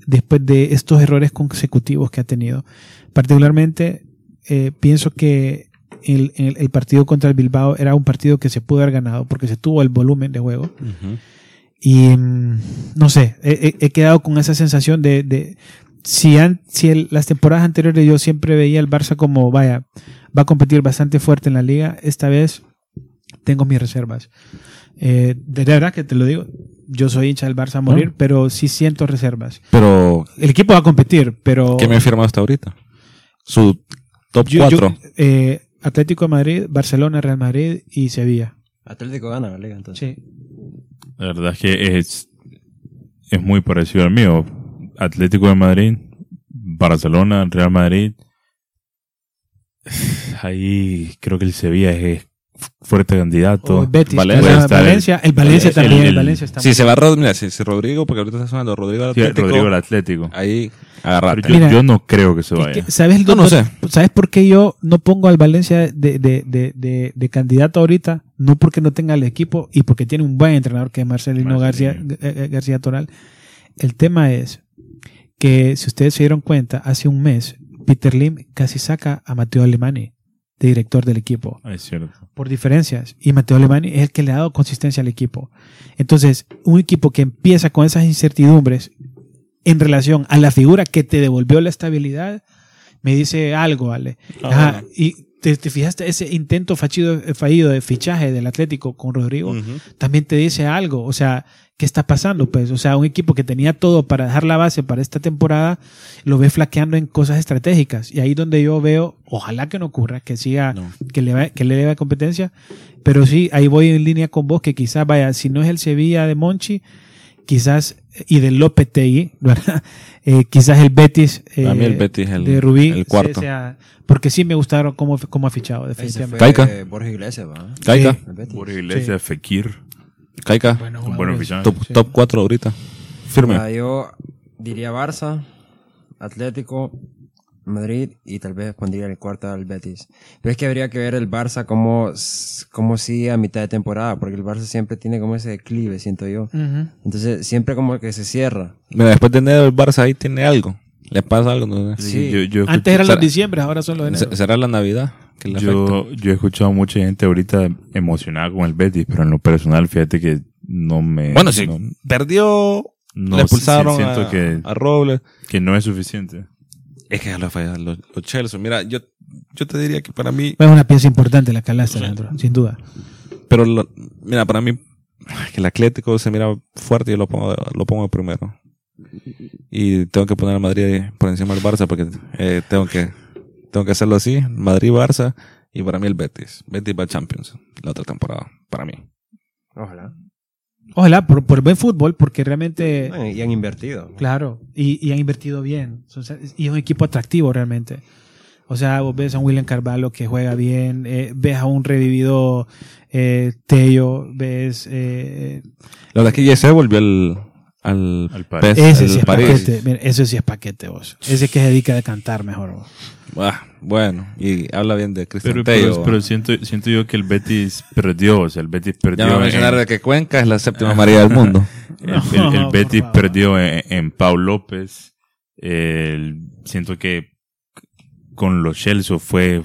después de estos errores consecutivos que ha tenido. Particularmente, eh, pienso que el, el- el partido contra el Bilbao era un partido que se pudo haber ganado porque se tuvo el volumen de juego. Y mm, no sé, he, he- quedado con esa sensación de, de si, han- si el- las temporadas anteriores yo siempre veía al Barça como, vaya, va a competir bastante fuerte en la liga, esta vez tengo mis reservas. Eh, de verdad que te lo digo, yo soy hincha del Barça a morir, pero sí siento reservas. Pero, El equipo va a competir, pero... ¿qué me ha firmado hasta ahorita? Su top yo- yo- 4. eh, Atlético de Madrid, Barcelona, Real Madrid y Sevilla. Atlético gana la liga entonces. Sí. La verdad es que es, es muy parecido al mío. Atlético de Madrid, Barcelona, Real Madrid. Ahí creo que el Sevilla es fuerte candidato. O Betis, Valencia. Estar el- Valencia, el Valencia el- también, el, el- Valencia está Si se va Rod, mira, si, si Rodrigo, porque ahorita está sonando Rodrigo al Sí, Atlético, Rodrigo el Atlético. ahí agarrate. yo, Mira, yo no creo que se Es vaya. que, ¿sabes, No, no dónde- sé. ¿Sabes por qué yo no pongo al Valencia de, de, de, de, de candidato ahorita? No porque no tenga el equipo y porque tiene un buen entrenador que es Marcelino García, Marcelino. eh, García Toral. El tema es que, si ustedes se dieron cuenta, hace un mes, Peter Lim casi saca a Mateo Alemani de director del equipo Ah, es cierto. por diferencias. Y Mateo Alemani es el que le ha dado consistencia al equipo. Entonces, un equipo que empieza con esas incertidumbres en relación a la figura que te devolvió la estabilidad, me dice algo, Ale. Ah, Ajá. Y te, te fijaste ese intento fallido de fichaje del Atlético con Rodrigo, también te dice algo. O sea, ¿qué está pasando? Pues, o sea, un equipo que tenía todo para dejar la base para esta temporada, lo ve flaqueando en cosas estratégicas. Y ahí donde yo veo, ojalá que no ocurra, que siga No. que le, va- que le dé competencia. Pero sí, ahí voy en línea con vos, que quizás vaya, si no es el Sevilla de Monchi, quizás, y del Lopetegui, ¿verdad? Eh, quizás el Betis, eh, A mí el Betis el- de Rubí, el cuarto. sea- porque sí me gustaron cómo, cómo ha fichado, Ese definitivamente. fue Caica. eh, Borja Iglesias, ¿va? Caica, Sí. Borja Iglesias, Fekir. Caica, Bueno, Un buen jugadores. oficial. top, Sí. top 4 ahorita. Firme. Ah, yo diría Barça, Atlético, Madrid y tal vez pondría el cuarto al Betis. Pero es que habría que ver el Barça como, como sigue a mitad de temporada, porque el Barça siempre tiene como ese declive, siento yo. Entonces siempre como que se cierra. Mira, después de enero el Barça ahí tiene algo. Le pasa algo. ¿no? Sí. Yo, yo, Antes eran los diciembre, ahora son los enero. ¿Será la Navidad? Que le afecta? yo, yo he escuchado a mucha gente ahorita emocionada con el Betis, pero en lo personal, fíjate que no me. Bueno, sí. no, Perdió. no le expulsaron siento a, que, a Robles. que no es suficiente. Es que ya lo fallan los, los Chelsea. Mira, yo, yo te diría que para mí, Es una pieza importante la Alejandro, sin duda. pero lo- mira, para mí, que el Atlético se mira fuerte y yo lo pongo, lo pongo primero. Y tengo que poner a Madrid por encima del Barça porque eh, tengo que tengo que hacerlo así. Madrid, Barça y para mí el Betis. Betis va Champions la otra temporada, para mí. Ojalá. Ojalá, por, por buen fútbol, porque realmente, Bueno, y han invertido. claro, y, y han invertido bien. Y es un equipo atractivo realmente. O sea, vos ves a un William Carvalho que juega bien, eh, ves a un revivido eh, Tello, ves... eh, La verdad es que Jesse volvió al, al, Al. PES, ese al sí es París. paquete. Mira, eso sí es paquete, vos. Ese que se dedica a cantar mejor, vos. Ah, bueno, y habla bien de Cristian Pero, Tello. pero, pero siento, siento yo que el Betis perdió, o sea, el Betis perdió. ya me en- mencionar de que Cuenca es la séptima María del mundo. el, Betis perdió en, en Pau López. El- siento que con los Chelsea fue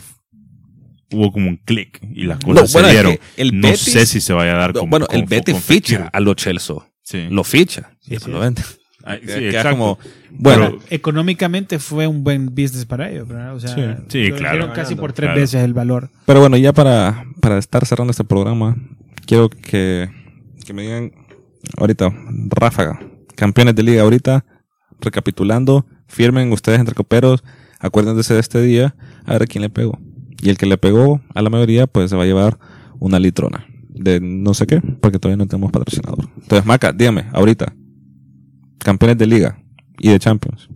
hubo como un clic y las cosas No, bueno, se es dieron. que el no Betis- sé si se vaya a dar No, como bueno, como- el Betis ficha a los Chelsea. Sí. Lo ficha. Sí, y sí. lo vende. Ay, sí, Queda exacto. como, bueno, Pero- Económicamente fue un buen business para ellos, ¿verdad? O sea, Sí. Claro. casi por tres Claro. veces el valor. Pero bueno, ya para, para estar cerrando este programa, quiero que, que me digan ahorita, ráfaga, campeones de liga ahorita, recapitulando, firmen ustedes entre coperos, acuérdense de este día, a ver a quién le pegó. Y el que le pegó a la mayoría, pues se va a llevar una litrona de no sé qué, porque todavía no tenemos patrocinador. Entonces, Maca, dígame, ahorita, campeones de liga y de Champions.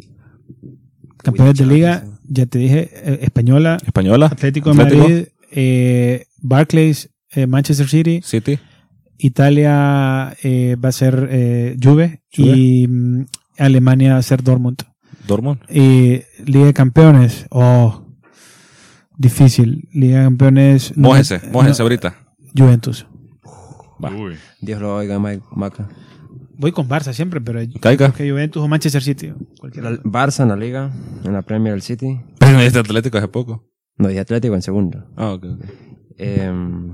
Campeones de liga, ya te dije, eh, Española, Española, Atlético de Madrid, eh, Barclays, eh, Manchester City, City, Italia eh, va a ser eh, Juve, Juve. y mm, Alemania va a ser Dortmund. Dortmund. Y Liga de Campeones, oh, difícil. Liga de Campeones. no- Mójese, mójese no, ahorita. Juventus. Uy. Dios lo oiga, Mike Maca. Voy con Barça siempre, pero Caiga. que Juventus o Manchester City. cualquiera. Barça en la Liga, en la Premier del City. Pero no este Atlético hace poco. No, dije Atlético en segundo. Ah, ok, ok. Em,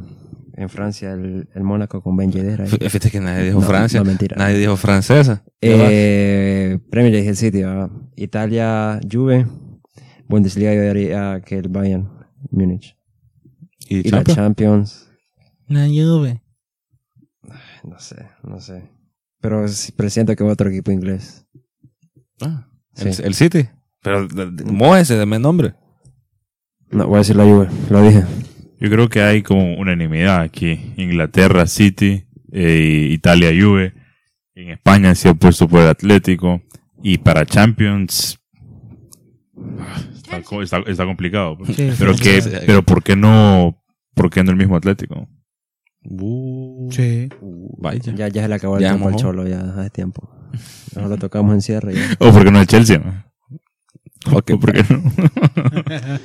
en Francia, el, el Mónaco con Ben Yedder. F- Fíjate que nadie dijo No, Francia. no, mentira. Nadie dijo francesa. Eh, Premier dije el City. ¿verdad? Italia, Juve. Bundesliga yo diría que el Bayern, Múnich. ¿Y, Y la Champions? Champions, La Juve. No sé, no sé. Pero presiento que otro equipo inglés. Ah, Sí. el, el City. Pero mójese, deme nombre. No, voy a decir la Juve, lo dije. Yo creo que hay como unanimidad aquí. Inglaterra, City, eh, Italia, Juve. En España se ha puesto por el Atlético. Y para Champions... Está, está- está complicado. Sí, pero, sí, que, sí. pero ¿por qué no por qué no el mismo Atlético? Uh, Sí. Vaya. Ya, ya se le acabó el Ya, tiempo al. Cholo, ya hace tiempo. Nosotros lo tocamos en cierre ya. ¿O por qué no el Chelsea? no? Ok, ¿O por qué no?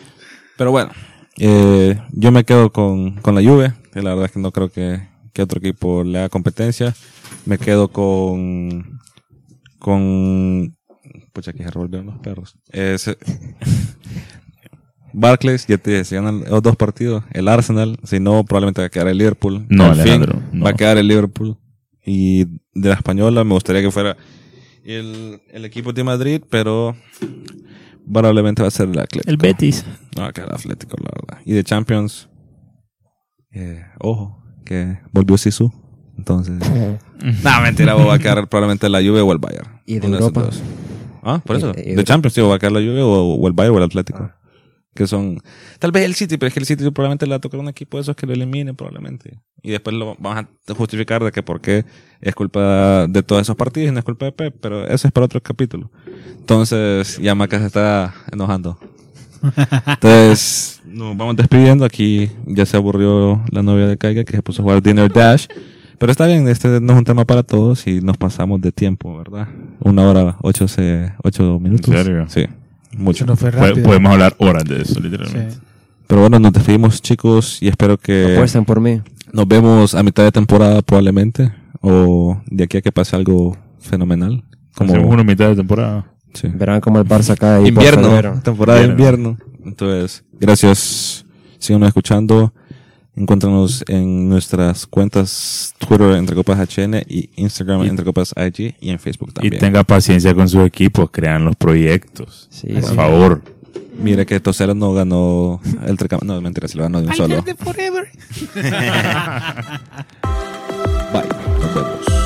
Pero bueno, eh, yo me quedo con, con la Juve. Que la verdad es que no creo que, que otro equipo le haga competencia. Me quedo con. Con. Pucha, que se revolvieron los perros. Es, Barclays, ya te si ganan los dos partidos, el Arsenal, si no, probablemente va a quedar el Liverpool. No, Al fin, Alejandro, no. Va a quedar el Liverpool. Y de la española me gustaría que fuera el, el equipo de Madrid, pero probablemente va a ser el Atlético. El Betis. No, que el Atlético, la verdad. Y de Champions, eh, ojo, que volvió Sisu. Entonces, no, mentira, va a quedar probablemente la Juve o el Bayern. ¿Y de Europa? Ah, por eso. Y- y- de Champions, tío, va a quedar la Juve o, o el Bayern o el Atlético. Que son, tal vez el City, pero es que el City probablemente le va a tocar un equipo de esos que lo elimine, probablemente. Y después lo vamos a justificar de que por qué es culpa de todos esos partidos y no es culpa de Pep, pero eso es para otro capítulo. Entonces, ya Maca se está enojando. Entonces, nos vamos despidiendo. Aquí ya se aburrió la novia de Caiga que se puso a jugar Dinner Dash. Pero está bien, este no es un tema para todos y nos pasamos de tiempo, ¿verdad? Una hora, ocho, ocho minutos. serio? Sí, mucho. Eso no fue Pod- rápido. Podemos hablar horas de eso, literalmente. Sí. Pero bueno, nos despedimos chicos y espero que Apuesten por mí. nos vemos a mitad de temporada probablemente o de aquí a que pase algo fenomenal. Hacemos Como una mitad de temporada. sí. Verán cómo el Barça cae invierno, temporada de Invierno. invierno. Entonces, gracias. Síganos escuchando Encuéntranos en nuestras cuentas Twitter Entre Copas HN y Instagram Y- Entre Copas IG y en Facebook Y también. tenga paciencia con sus equipos, crean los proyectos. Sí, por sí. favor. Mira que Tosera no ganó el No, mentira, se lo ganó de un solo. forever. Bye. Nos vemos.